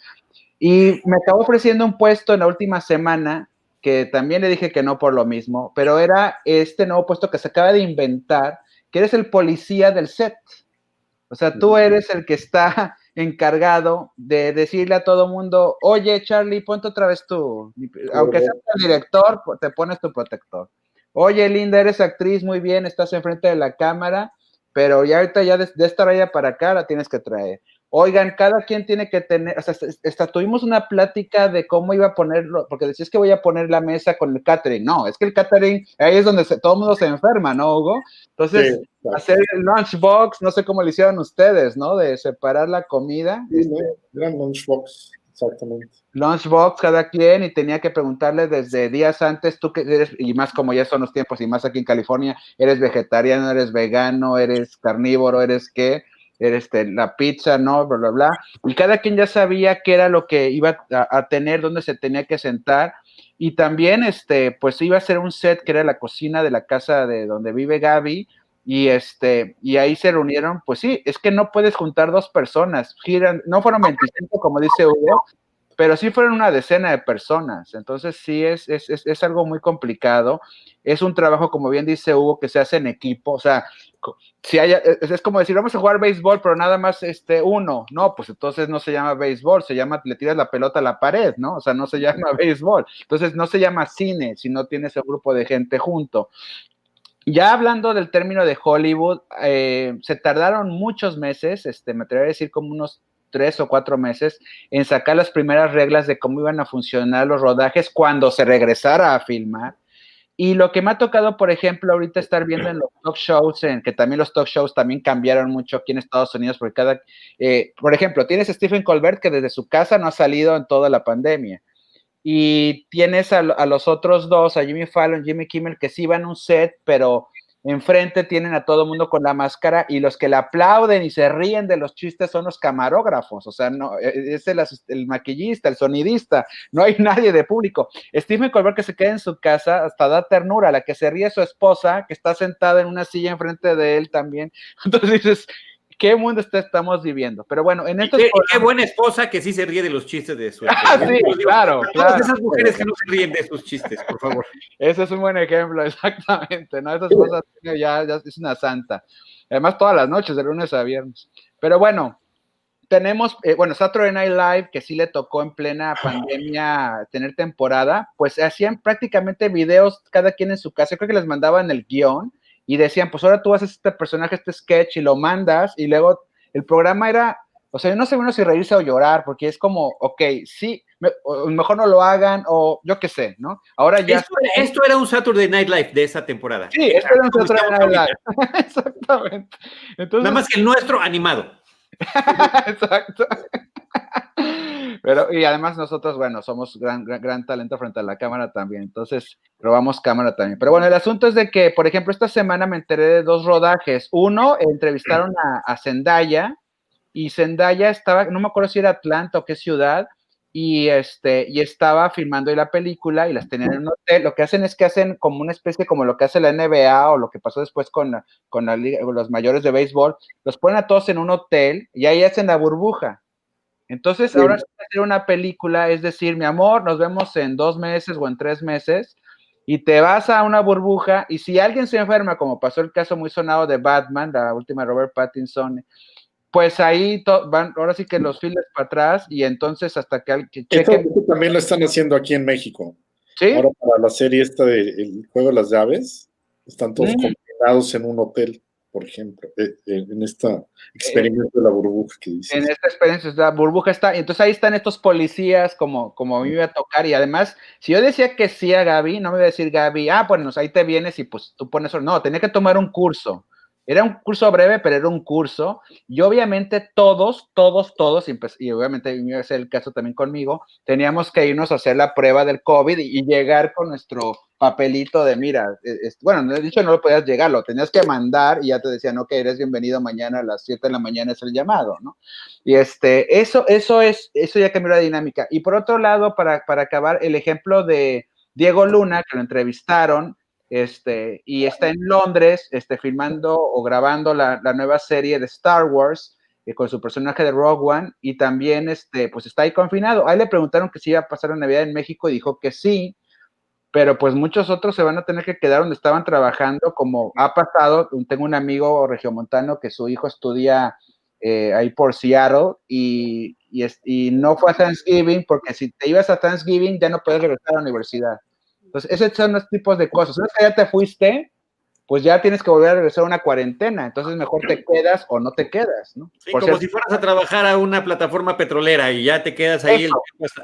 y me acabó ofreciendo un puesto en la última semana que también le dije que no por lo mismo, pero era este nuevo puesto que se acaba de inventar, que eres el policía del set. O sea, tú eres el que está encargado de decirle a todo mundo, oye Charlie, ponte otra vez tú, aunque seas el director, te pones tu protector. Oye Linda, eres actriz, muy bien, estás enfrente de la cámara, pero ya ahorita ya de, de esta raya para acá la tienes que traer. Oigan, cada quien tiene que tener, o sea, tuvimos una plática de cómo iba a ponerlo, porque decías que voy a poner la mesa con el catering. No, es que el catering, ahí es donde todo el mundo se enferma, ¿no, Hugo? Entonces, hacer el lunchbox, no sé cómo lo hicieron ustedes, ¿no? De separar la comida. Sí, este, gran lunchbox, exactamente. Lunchbox cada quien y tenía que preguntarle desde días antes, tú que eres, y más como ya son los tiempos, y más aquí en California, eres vegetariano, eres vegano, eres carnívoro, eres qué este, la pizza, ¿no? Bla, bla, bla. Y cada quien ya sabía qué era lo que iba a, tener, dónde se tenía que sentar. Y también, este, pues iba a ser un set que era la cocina de la casa de donde vive Gaby. Y este, y ahí se reunieron, pues sí, es que no puedes juntar dos personas, giran, no fueron 25 como dice Hugo, pero sí fueron una decena de personas. Entonces sí es, es, es, es, algo muy complicado. Es un trabajo, como bien dice Hugo, que se hace en equipo. O sea, si hay, es, como decir, vamos a jugar béisbol, pero nada más este uno. No, pues entonces no se llama béisbol, se llama, le tiras la pelota a la pared, ¿no? O sea, no se llama béisbol. Entonces no se llama cine si no tienes un grupo de gente junto. Ya hablando del término de Hollywood, eh, se tardaron muchos meses, este, me atrevería a decir como unos tres o cuatro meses en sacar las primeras reglas de cómo iban a funcionar los rodajes cuando se regresara a filmar. Y lo que me ha tocado, por ejemplo, ahorita estar viendo en los talk shows, en que también los talk shows también cambiaron mucho aquí en Estados Unidos, porque cada, eh, por ejemplo, tienes a Stephen Colbert que desde su casa no ha salido en toda la pandemia. Y tienes a, a los otros dos, a Jimmy Fallon, Jimmy Kimmel, que sí van a un set, pero enfrente tienen a todo el mundo con la máscara y los que le aplauden y se ríen de los chistes son los camarógrafos, o sea, no, e, e, es el, maquillista, el sonidista, no hay nadie de público. Stephen Colbert que se queda en su casa hasta da ternura, la que se ríe su esposa, que está sentada en una silla enfrente de él también. Entonces dices, qué mundo estamos viviendo. Pero bueno, en estos. Qué, qué, buena esposa que sí se ríe de los chistes de su Ah, sí, claro, claro. esas mujeres que no se ríen de sus chistes, por favor. Ese es un buen ejemplo, exactamente, ¿no? Esas cosas ya, ya es una santa. Además, todas las noches, de lunes a viernes. Pero bueno, tenemos, eh, bueno, Saturday Night Live, que sí le tocó en plena pandemia tener temporada, pues hacían prácticamente videos cada quien en su casa. creo que les mandaban el guion y decían, pues ahora tú haces este personaje, este sketch y lo mandas y luego el programa era, o sea, yo no sé bueno si reírse o llorar, porque es como, ok, sí, me, mejor no lo hagan o yo qué sé, ¿no? Ahora ya... Esto, esto, era un Saturday Night Live de esa temporada. Sí, esto era un Saturday Night Live. Exactamente. Entonces, Nada más que el nuestro animado. Exacto. Pero, y además nosotros, bueno, somos gran, gran, gran, talento frente a la cámara también, entonces probamos cámara también. Pero bueno, el asunto es de que, por ejemplo, esta semana me enteré de dos rodajes. Uno, entrevistaron a, a Zendaya y Zendaya estaba, no me acuerdo si era Atlanta o qué ciudad, y este y estaba filmando ahí la película y las tenían en un hotel. Lo que hacen es que hacen como una especie como lo que hace la NBA o lo que pasó después con, con la, los mayores de béisbol, los ponen a todos en un hotel y ahí hacen la burbuja. Entonces, sí. ahora hacer una película, es decir, mi amor, nos vemos en dos meses o en tres meses y te vas a una burbuja y si alguien se enferma, como pasó el caso muy sonado de Batman, la última Robert Pattinson, pues ahí van, ahora sí que los files para atrás y entonces hasta que, que chequen. Esto, también lo están haciendo aquí en México. Sí. Ahora para la serie esta de El Juego de las Llaves, están todos mm. combinados en un hotel por ejemplo, eh, eh, en esta experiencia de la burbuja que dices. En esta experiencia, la burbuja está, entonces ahí están estos policías como, como a mí me iba a tocar y además, si yo decía que sí a Gaby, no me iba a decir Gaby, ah, bueno, ahí te vienes y pues tú pones, no, tenía que tomar un curso. Era un curso breve, pero era un curso. Y obviamente todos, todos, todos, y, pues, obviamente iba a ser el caso también conmigo, teníamos que irnos a hacer la prueba del COVID y, llegar con nuestro papelito de, mira, e, bueno, de dicho no lo podías llegar, lo tenías que mandar y ya te decían, ok, eres bienvenido mañana a las 7 de la mañana es el llamado, ¿no? Y este, eso, eso es, eso ya cambió la dinámica. Y por otro lado, para, para acabar, el ejemplo de Diego Luna, que lo entrevistaron, este, y está en Londres, este, filmando o grabando la, nueva serie de Star Wars eh, con su personaje de Rogue One, y también, este, pues está ahí confinado. Ahí le preguntaron que si iba a pasar la Navidad en México y dijo que sí, pero pues muchos otros se van a tener que quedar donde estaban trabajando, como ha pasado, tengo un amigo regiomontano que su hijo estudia eh, ahí por Seattle y, y, y, no fue a Thanksgiving porque si te ibas a Thanksgiving ya no puedes regresar a la universidad. Entonces, esos son los tipos de cosas. Una vez que ya te fuiste, pues ya tienes que volver a regresar a una cuarentena. Entonces, mejor te quedas o no te quedas, ¿no? Sí, como si fueras a trabajar a una plataforma petrolera y ya te quedas ahí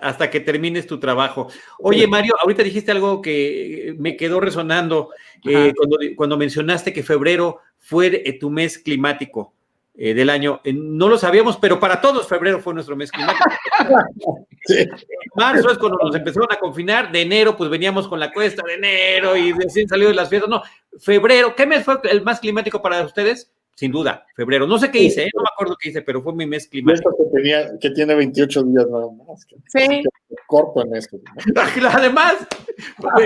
hasta que termines tu trabajo. Oye, Mario, ahorita dijiste algo que me quedó resonando eh, cuando, cuando mencionaste que febrero fue eh, tu mes climático. Eh, del año. no lo sabíamos, pero para todos febrero fue nuestro mes climático. Marzo es cuando nos empezaron a confinar, de enero pues veníamos con la cuesta de enero y recién salió de las fiestas. No, febrero, ¿qué mes fue el más climático para ustedes? Sin duda, febrero. No sé qué hice, ¿eh? no me acuerdo qué hice, pero fue mi mes climático. que, tenía, que tiene 28 días nada más. sí. Corto en esto. Además,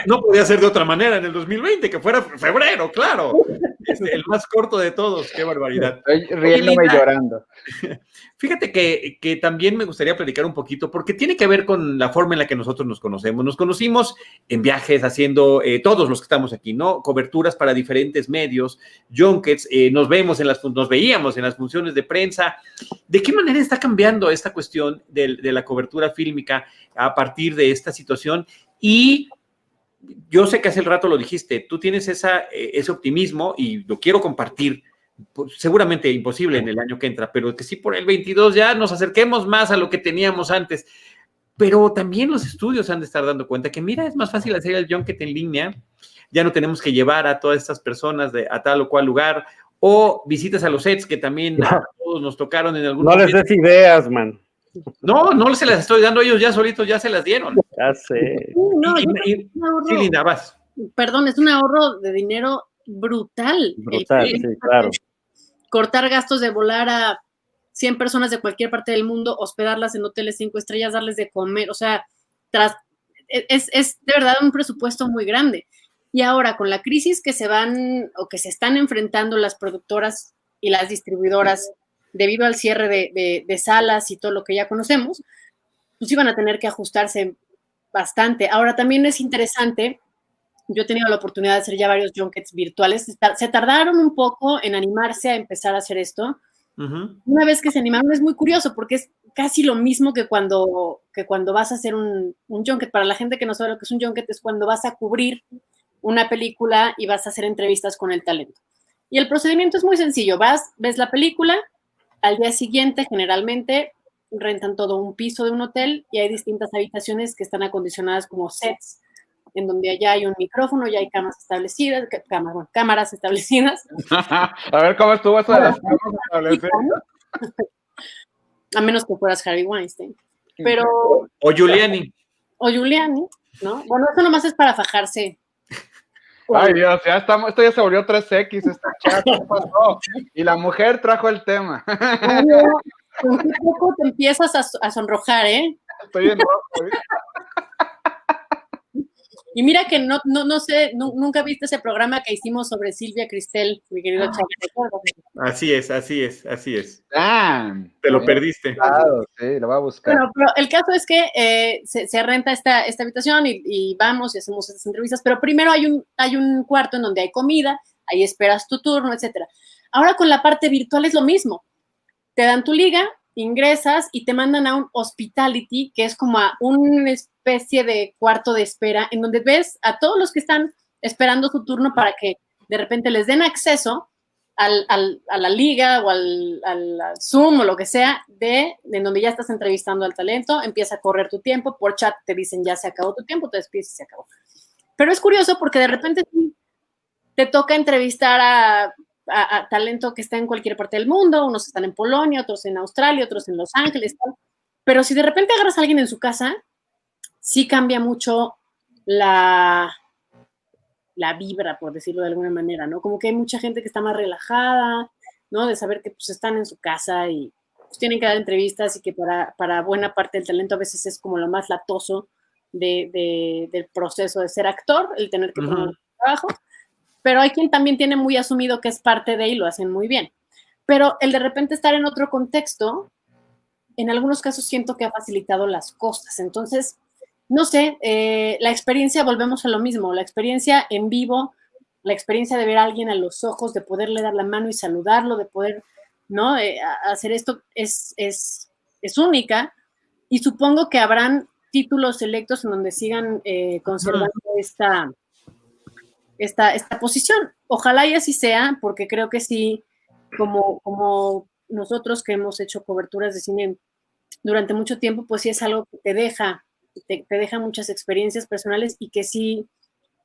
no podía ser de otra manera en el 2020, que fuera febrero, claro. Este, el más corto de todos, qué barbaridad. Estoy riéndome y llorando. Fíjate que, que, también me gustaría platicar un poquito, porque tiene que ver con la forma en la que nosotros nos conocemos. Nos conocimos en viajes, haciendo eh, todos los que estamos aquí, ¿no? Coberturas para diferentes medios, junkets, eh, nos vemos en las, nos veíamos en las funciones de prensa. ¿De qué manera está cambiando esta cuestión de, la cobertura fílmica a partir de esta situación? Y yo sé que hace el rato lo dijiste, tú tienes eh, ese optimismo y lo quiero compartir. Seguramente imposible en el año que entra, pero que sí por el 22 ya nos acerquemos más a lo que teníamos antes. Pero también los estudios han de estar dando cuenta que, mira, es más fácil hacer el junket en línea, ya no tenemos que llevar a todas estas personas de, a tal o cual lugar, o visitas a los sets que también a todos nos tocaron en algún No les des ideas, man. No, no se las estoy dando ellos ya solitos, ya se las dieron. Ya sé. No, sí, Linda, vas. Perdón, es un ahorro de dinero brutal. Brutal, sí, claro. Cortar gastos de volar a 100 personas de cualquier parte del mundo, hospedarlas en hoteles cinco estrellas, darles de comer, o sea, tras, es, es de verdad un presupuesto muy grande. Y ahora, con la crisis que se van o que se están enfrentando las productoras y las distribuidoras debido al cierre de, salas y todo lo que ya conocemos, pues iban a tener que ajustarse bastante. Ahora también es interesante, yo he tenido la oportunidad de hacer ya varios junkets virtuales, se tardaron un poco en animarse a empezar a hacer esto. Una vez que se animaron es muy curioso porque es casi lo mismo que cuando, que cuando vas a hacer un, un junket. Para la gente que no sabe lo que es un junket es cuando vas a cubrir una película y vas a hacer entrevistas con el talento. Y el procedimiento es muy sencillo. Vas, ves la película, al día siguiente, generalmente, rentan todo un piso de un hotel y hay distintas habitaciones que están acondicionadas como sets, en donde ya hay un micrófono, ya hay camas establecidas, cámaras, cámaras establecidas. A ver cómo estuvo eso de las cámaras establecidas. A menos que fueras Harvey Weinstein. Pero. O Giuliani. O Giuliani, ¿no? Bueno, eso nomás es para fajarse Ay Dios, ya estamos, esto ya se volvió 3X, esta chat, ¿qué pasó? Y la mujer trajo el tema. Con qué poco te empiezas a, sonrojar, ¿eh? Estoy en rojo. ¿eh? Y mira que no, no, no sé, nunca viste ese programa que hicimos sobre Silvia Cristel, mi querido ah. Así es, así es, así es. Ah, Te lo perdiste. Claro, sí, lo va a buscar. pero el caso es que eh, se, renta esta, esta habitación y, vamos y hacemos estas entrevistas, pero primero hay un, hay un cuarto en donde hay comida, ahí esperas tu turno, etcétera. Ahora con la parte virtual es lo mismo. Te dan tu liga, ingresas y te mandan a un hospitality, que es como a una especie de cuarto de espera, en donde ves a todos los que están esperando su turno para que de repente les den acceso al, a la liga o al, Zoom o lo que sea, de en donde ya estás entrevistando al talento, empieza a correr tu tiempo, por chat te dicen ya se acabó tu tiempo, te despides y se acabó. Pero es curioso porque de repente te toca entrevistar a a, talento que está en cualquier parte del mundo, unos están en Polonia, otros en Australia, otros en Los Ángeles, pero si de repente agarras a alguien en su casa, sí cambia mucho la, la vibra, por decirlo de alguna manera, ¿no? Como que hay mucha gente que está más relajada, ¿no? De saber que pues están en su casa y pues, tienen que dar entrevistas y que para, para, buena parte del talento a veces es como lo más latoso de, del proceso de ser actor, el tener que poner trabajo, pero hay quien también tiene muy asumido que es parte de y lo hacen muy bien. Pero el de repente estar en otro contexto, en algunos casos siento que ha facilitado las cosas. Entonces, no sé, eh, la experiencia, volvemos a lo mismo, la experiencia en vivo, la experiencia de ver a alguien a los ojos, de poderle dar la mano y saludarlo, de poder ¿no? Eh, hacer esto es, es, es, única y supongo que habrán títulos electos en donde sigan eh, conservando esta, esta, esta posición. Ojalá y así sea, porque creo que sí, como, como nosotros que hemos hecho coberturas de cine durante mucho tiempo, pues sí es algo que te deja, te, te deja muchas experiencias personales y que sí,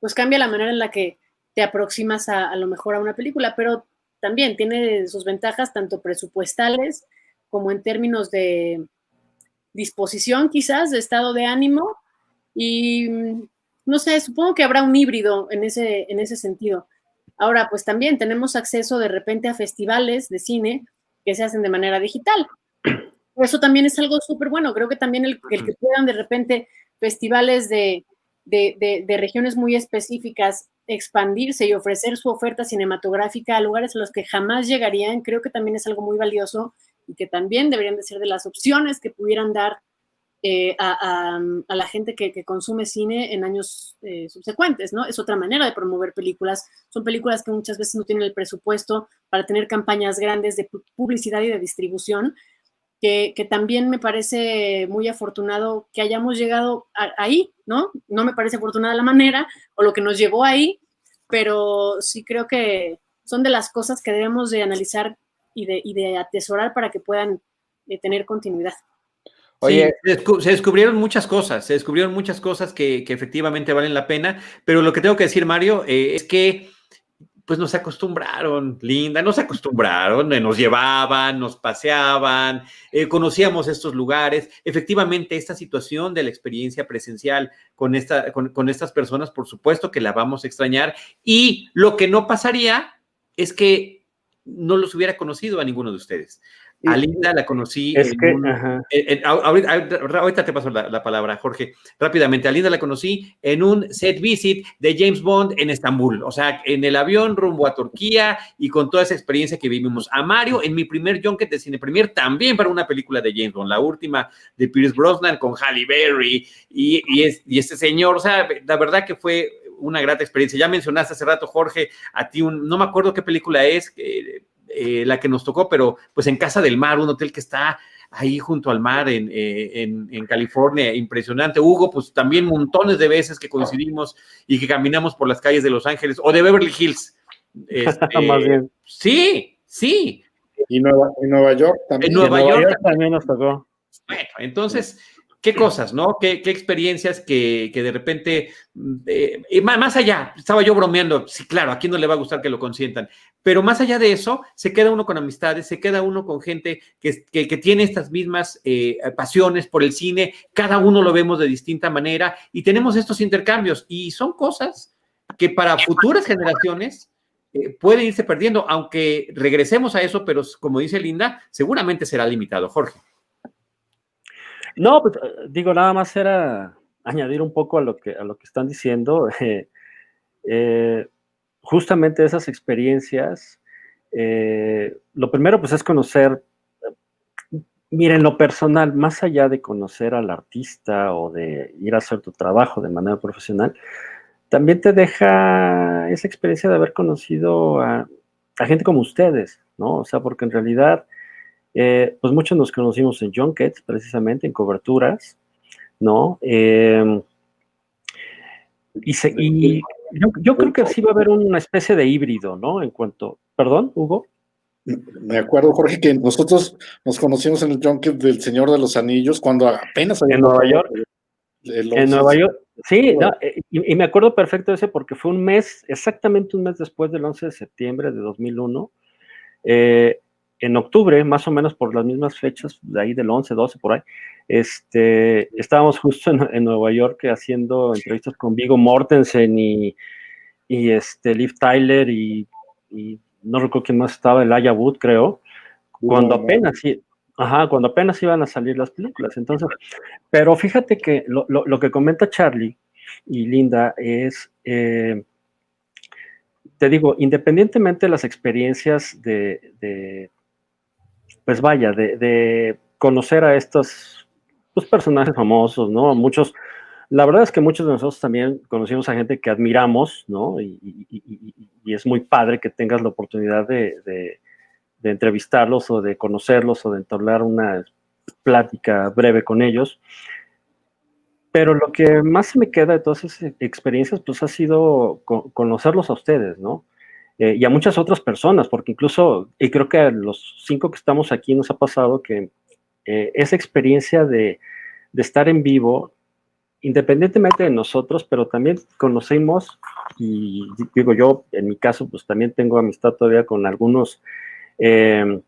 pues cambia la manera en la que te aproximas a, lo mejor a una película, pero también tiene sus ventajas tanto presupuestales como en términos de disposición quizás, de estado de ánimo y no sé, supongo que habrá un híbrido en ese, en ese sentido. Ahora, pues también tenemos acceso de repente a festivales de cine que se hacen de manera digital. Eso también es algo súper bueno. Creo que también el, que puedan de repente festivales de, de, de, regiones muy específicas expandirse y ofrecer su oferta cinematográfica a lugares a los que jamás llegarían, creo que también es algo muy valioso y que también deberían de ser de las opciones que pudieran dar eh, a, la gente que, consume cine en años eh, subsecuentes, ¿no? Es otra manera de promover películas. Son películas que muchas veces no tienen el presupuesto para tener campañas grandes de publicidad y de distribución, que, también me parece muy afortunado que hayamos llegado ahí, ¿no? No me parece afortunada la manera o lo que nos llevó ahí, pero sí creo que son de las cosas que debemos de analizar y de, y de atesorar para que puedan eh, tener continuidad. Oye, se descubrieron muchas cosas, se descubrieron muchas cosas que, efectivamente valen la pena, pero lo que tengo que decir, Mario, eh, es que pues nos acostumbraron, linda, nos acostumbraron, eh, nos llevaban, nos paseaban, eh, conocíamos estos lugares. Efectivamente, esta situación de la experiencia presencial con, esta, con, estas personas, por supuesto que la vamos a extrañar. Y lo que no pasaría es que no los hubiera conocido a ninguno de ustedes. A Linda la conocí. Es que, ahorita, te paso la, palabra, Jorge, rápidamente. A Linda la conocí en un set visit de James Bond en Estambul, o sea, en el avión rumbo a Turquía y con toda esa experiencia que vivimos. A Mario en mi primer junket de cine premier, también para una película de James Bond, la última de Pierce Brosnan con Halle Berry y, y, este señor, o sea, la verdad que fue una grata experiencia. Ya mencionaste hace rato, Jorge, a ti un, no me acuerdo qué película es, eh, la que nos tocó, pero pues en Casa del Mar, un hotel que está ahí junto al mar en, eh, en, California, impresionante. Hugo, pues también montones de veces que coincidimos y que caminamos por las calles de Los Ángeles o de Beverly Hills. Este, Más bien. Sí, sí. Y Nueva, Nueva York también. En Nueva, York, también nos tocó. Bueno, entonces, qué cosas, ¿no? Qué, experiencias que, de repente, eh, más allá, estaba yo bromeando, sí, claro, a quién no le va a gustar que lo consientan, pero más allá de eso, se queda uno con amistades, se queda uno con gente que, tiene estas mismas eh, pasiones por el cine, cada uno lo vemos de distinta manera y tenemos estos intercambios y son cosas que para futuras generaciones eh, pueden irse perdiendo, aunque regresemos a eso, pero como dice Linda, seguramente será limitado. Jorge. No, pues eh, digo, nada más era añadir un poco a lo que, a lo que están diciendo. Eh, eh, justamente esas experiencias, lo primero pues es conocer, miren, lo personal, más allá de conocer al artista o de ir a hacer tu trabajo de manera profesional, también te deja esa experiencia de haber conocido a, a gente como ustedes, ¿no? O sea, porque en realidad eh, pues muchos nos conocimos en junkets, precisamente, en coberturas, ¿no? Em, y, yo, creo que sí va a haber una especie de híbrido, ¿no? En cuanto, perdón, Hugo. Me acuerdo, Jorge, que nosotros nos conocimos en el junket del Señor de los Anillos cuando apenas en Nueva York. en Nueva York, sí, eh, y, me acuerdo perfecto de ese porque fue un mes, exactamente un mes después del 11 de septiembre de 2001. Eh, en octubre, más o menos por las mismas fechas, de ahí del 11, 12, por ahí, este, estábamos justo en, Nueva York haciendo entrevistas con Vigo Mortensen y, y este, Liv Tyler y, no recuerdo quién más estaba, el Aya Wood, creo, cuando apenas, ajá, cuando apenas iban a salir las películas. Entonces, pero fíjate que lo, lo, que comenta Charlie y Linda es, eh, te digo, independientemente de las experiencias de pues vaya, de, conocer a estos pues, personajes famosos, ¿no? Muchos, la verdad es que muchos de nosotros también conocimos a gente que admiramos, ¿no? Y, es muy padre que tengas la oportunidad de, entrevistarlos o de conocerlos o de entablar una plática breve con ellos. Pero lo que más me queda de todas esas experiencias, pues ha sido conocerlos a ustedes, ¿no? Eh, y a muchas otras personas, porque incluso, y creo que a los cinco que estamos aquí nos ha pasado que eh, esa experiencia de, de, estar en vivo, independientemente de nosotros, pero también conocemos, y digo yo, en mi caso, pues también tengo amistad todavía con algunos, em,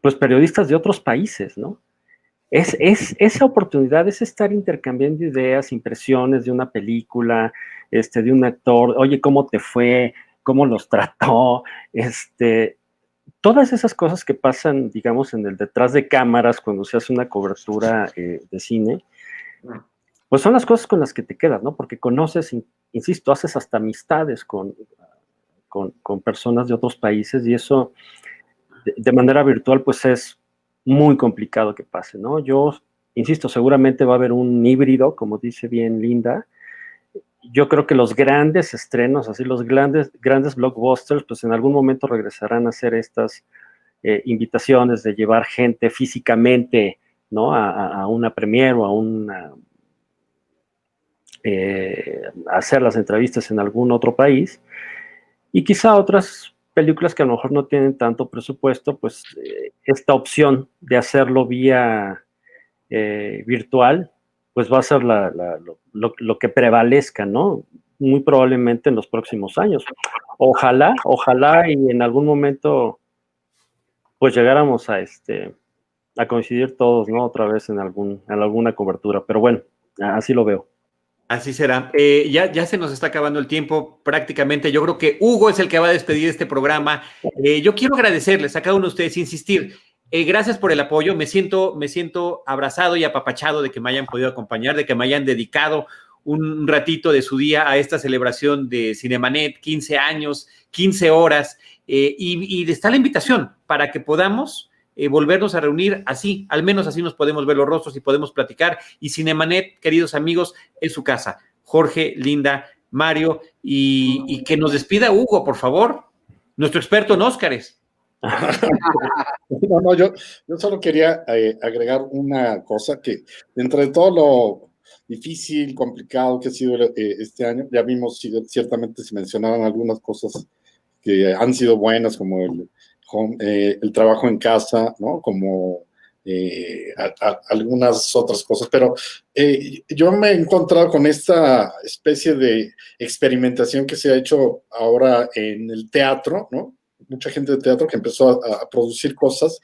pues periodistas de otros países, ¿no? Es, es, esa oportunidad es estar intercambiando ideas, impresiones de una película, este, de un actor, oye, ¿cómo te fue? Cómo los trató, este, todas esas cosas que pasan, digamos, en el detrás de cámaras cuando se hace una cobertura eh, de cine, pues son las cosas con las que te quedas, ¿no? Porque conoces, insisto, haces hasta amistades con, con, personas de otros países y eso de, manera virtual pues es muy complicado que pase, ¿no? Yo, insisto, seguramente va a haber un híbrido, como dice bien Linda, yo creo que los grandes estrenos, así los grandes, grandes blockbusters, pues en algún momento regresarán a hacer estas eh, invitaciones de llevar gente físicamente, ¿no? A, una premiere o a una... Eh, hacer las entrevistas en algún otro país. Y quizá otras películas que a lo mejor no tienen tanto presupuesto, pues eh, esta opción de hacerlo vía virtual, pues va a ser lo, que prevalezca, ¿no? Muy probablemente en los próximos años. Ojalá, ojalá y en algún momento pues llegáramos a este a coincidir todos, ¿no? Otra vez en algún en alguna cobertura, pero bueno, así lo veo. Así será. Eh, ya, ya se nos está acabando el tiempo prácticamente. Yo creo que Hugo es el que va a despedir este programa. Eh, yo quiero agradecerles a cada uno de ustedes, insistir. Eh, gracias por el apoyo. Me siento, me siento abrazado y apapachado de que me hayan podido acompañar, de que me hayan dedicado un ratito de su día a esta celebración de Cinemanet, 15 años, 15 horas, eh, y, está la invitación para que podamos eh, volvernos a reunir así, al menos así nos podemos ver los rostros y podemos platicar. Y Cinemanet, queridos amigos, es su casa. Jorge, Linda, Mario, y, y que nos despida Hugo, por favor, nuestro experto en Óscares. no, no, yo, solo quería eh, agregar una cosa que dentro de todo lo difícil, complicado que ha sido eh, este año, ya vimos, ciertamente se mencionaban algunas cosas que han sido buenas, como el, eh, el trabajo en casa, ¿no? Como algunas otras cosas, pero yo me he encontrado con esta especie de experimentación que se ha hecho ahora en el teatro, ¿no? Mucha gente de teatro que empezó a, producir cosas,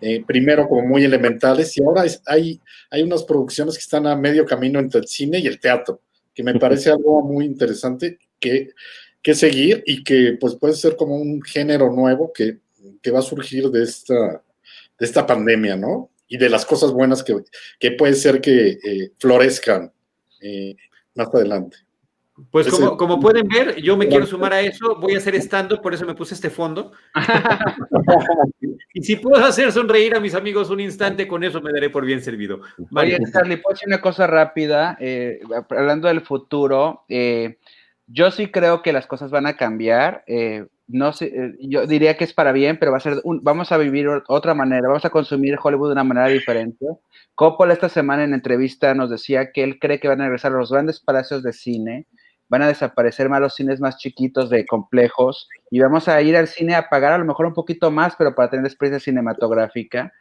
eh, primero como muy elementales, y ahora hay, hay unas producciones que están a medio camino entre el cine y el teatro, que me parece algo muy interesante que, que seguir y que pues puede ser como un género nuevo que, que va a surgir de esta, de esta pandemia, ¿no? Y de las cosas buenas que, que puede ser que eh, florezcan eh, más adelante. Pues como, como, pueden ver, yo me quiero sumar a eso, voy a hacer estando, por eso me puse este fondo. y si puedo hacer sonreír a mis amigos un instante, con eso me daré por bien servido. Oye, Charlie, ¿puedo decir una cosa rápida? Eh, hablando del futuro, eh, yo sí creo que las cosas van a cambiar. Eh, no sé, yo diría que es para bien, pero va a ser vamos a vivir otra manera, vamos a consumir Hollywood de una manera diferente. Coppola esta semana en entrevista nos decía que él cree que van a regresar a los grandes palacios de cine van a desaparecer más los cines más chiquitos de complejos y vamos a ir al cine a pagar a lo mejor un poquito más, pero para tener experiencia cinematográfica.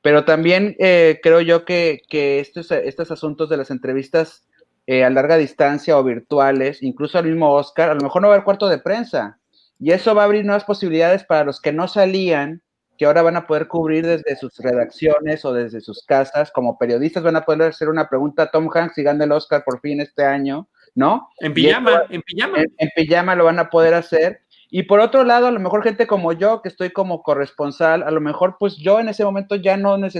Pero también eh, creo yo que, que estos, estos asuntos de las entrevistas eh, a larga distancia o virtuales, incluso al mismo Oscar, a lo mejor no va a haber cuarto de prensa. Y eso va a abrir nuevas posibilidades para los que no salían, que ahora van a poder cubrir desde sus redacciones o desde sus casas, como periodistas van a poder hacer una pregunta a Tom Hanks y gane el Oscar por fin este año, ¿no? En pijama, en pijama. En, pijama lo van a poder hacer. Y por otro lado, a lo mejor gente como yo, que estoy como corresponsal, a lo mejor pues yo en ese momento ya no es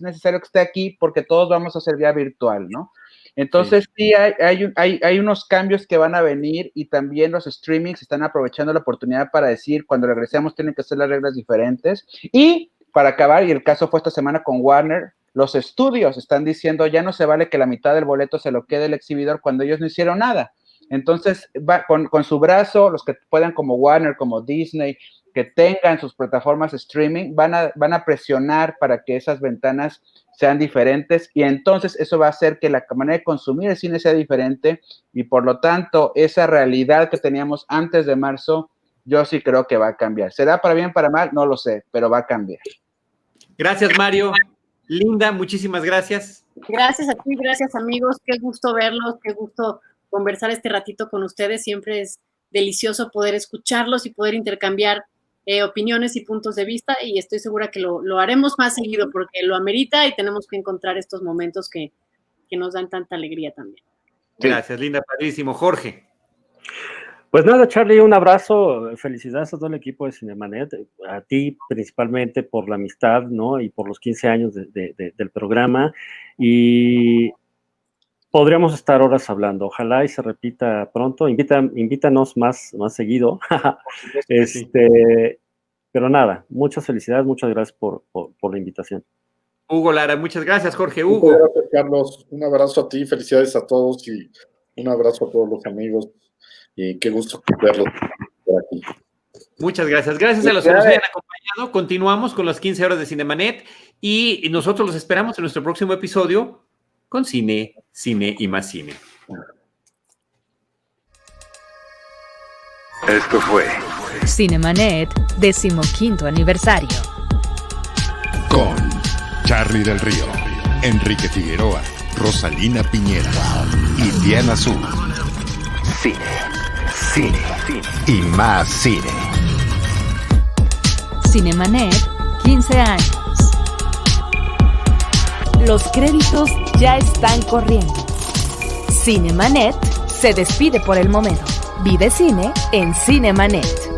necesario que esté aquí porque todos vamos a hacer vía virtual, ¿no? Entonces sí, hay, hay, hay, unos cambios que van a venir y también los streamings están aprovechando la oportunidad para decir, cuando regresemos tienen que ser las reglas diferentes. Y para acabar, y el caso fue esta semana con Warner, los estudios están diciendo, ya no se vale que la mitad del boleto se lo quede el exhibidor cuando ellos no hicieron nada. Entonces, va, con, su brazo, los que puedan como Warner, como Disney, que tengan sus plataformas streaming, van a, van a presionar para que esas ventanas sean diferentes y entonces eso va a hacer que la manera de consumir el cine sea diferente y por lo tanto esa realidad que teníamos antes de marzo, yo sí creo que va a cambiar. ¿Será para bien, para mal? No lo sé, pero va a cambiar. Gracias, Mario. Linda, muchísimas gracias. Gracias a ti, gracias amigos. Qué gusto verlos, qué gusto conversar este ratito con ustedes. Siempre es delicioso poder escucharlos y poder intercambiar eh, opiniones y puntos de vista y estoy segura que lo, haremos más seguido porque lo amerita y tenemos que encontrar estos momentos que, nos dan tanta alegría también. Gracias, Linda, padrísimo. Jorge. Pues nada, Charlie, un abrazo, felicidades a todo el equipo de Cinemanet, a ti principalmente por la amistad, ¿no? Y por los 15 años del programa. Y podríamos estar horas hablando. Ojalá y se repita pronto. Invita, invítanos más, más seguido. este, pero nada, muchas felicidades, muchas gracias por, la invitación. Hugo Lara, muchas gracias, Jorge. Hugo. gracias, Carlos. Un abrazo a ti, felicidades a todos y un abrazo a todos los amigos. Y qué gusto verlos por aquí. Muchas gracias. Gracias a los que nos hayan acompañado. Continuamos con las 15 horas de Cinemanet y nosotros los esperamos en nuestro próximo episodio con cine, cine y más cine. Esto fue Cinemanet, decimoquinto aniversario. Con Charlie del Río, Enrique Figueroa, Rosalina Piñera y Diana Azul. Cine, cine, cine y más cine. Cinemanet, 15 años. Los créditos ya están corriendo. Cinemanet se despide por el momento. Vive cine en Cinemanet.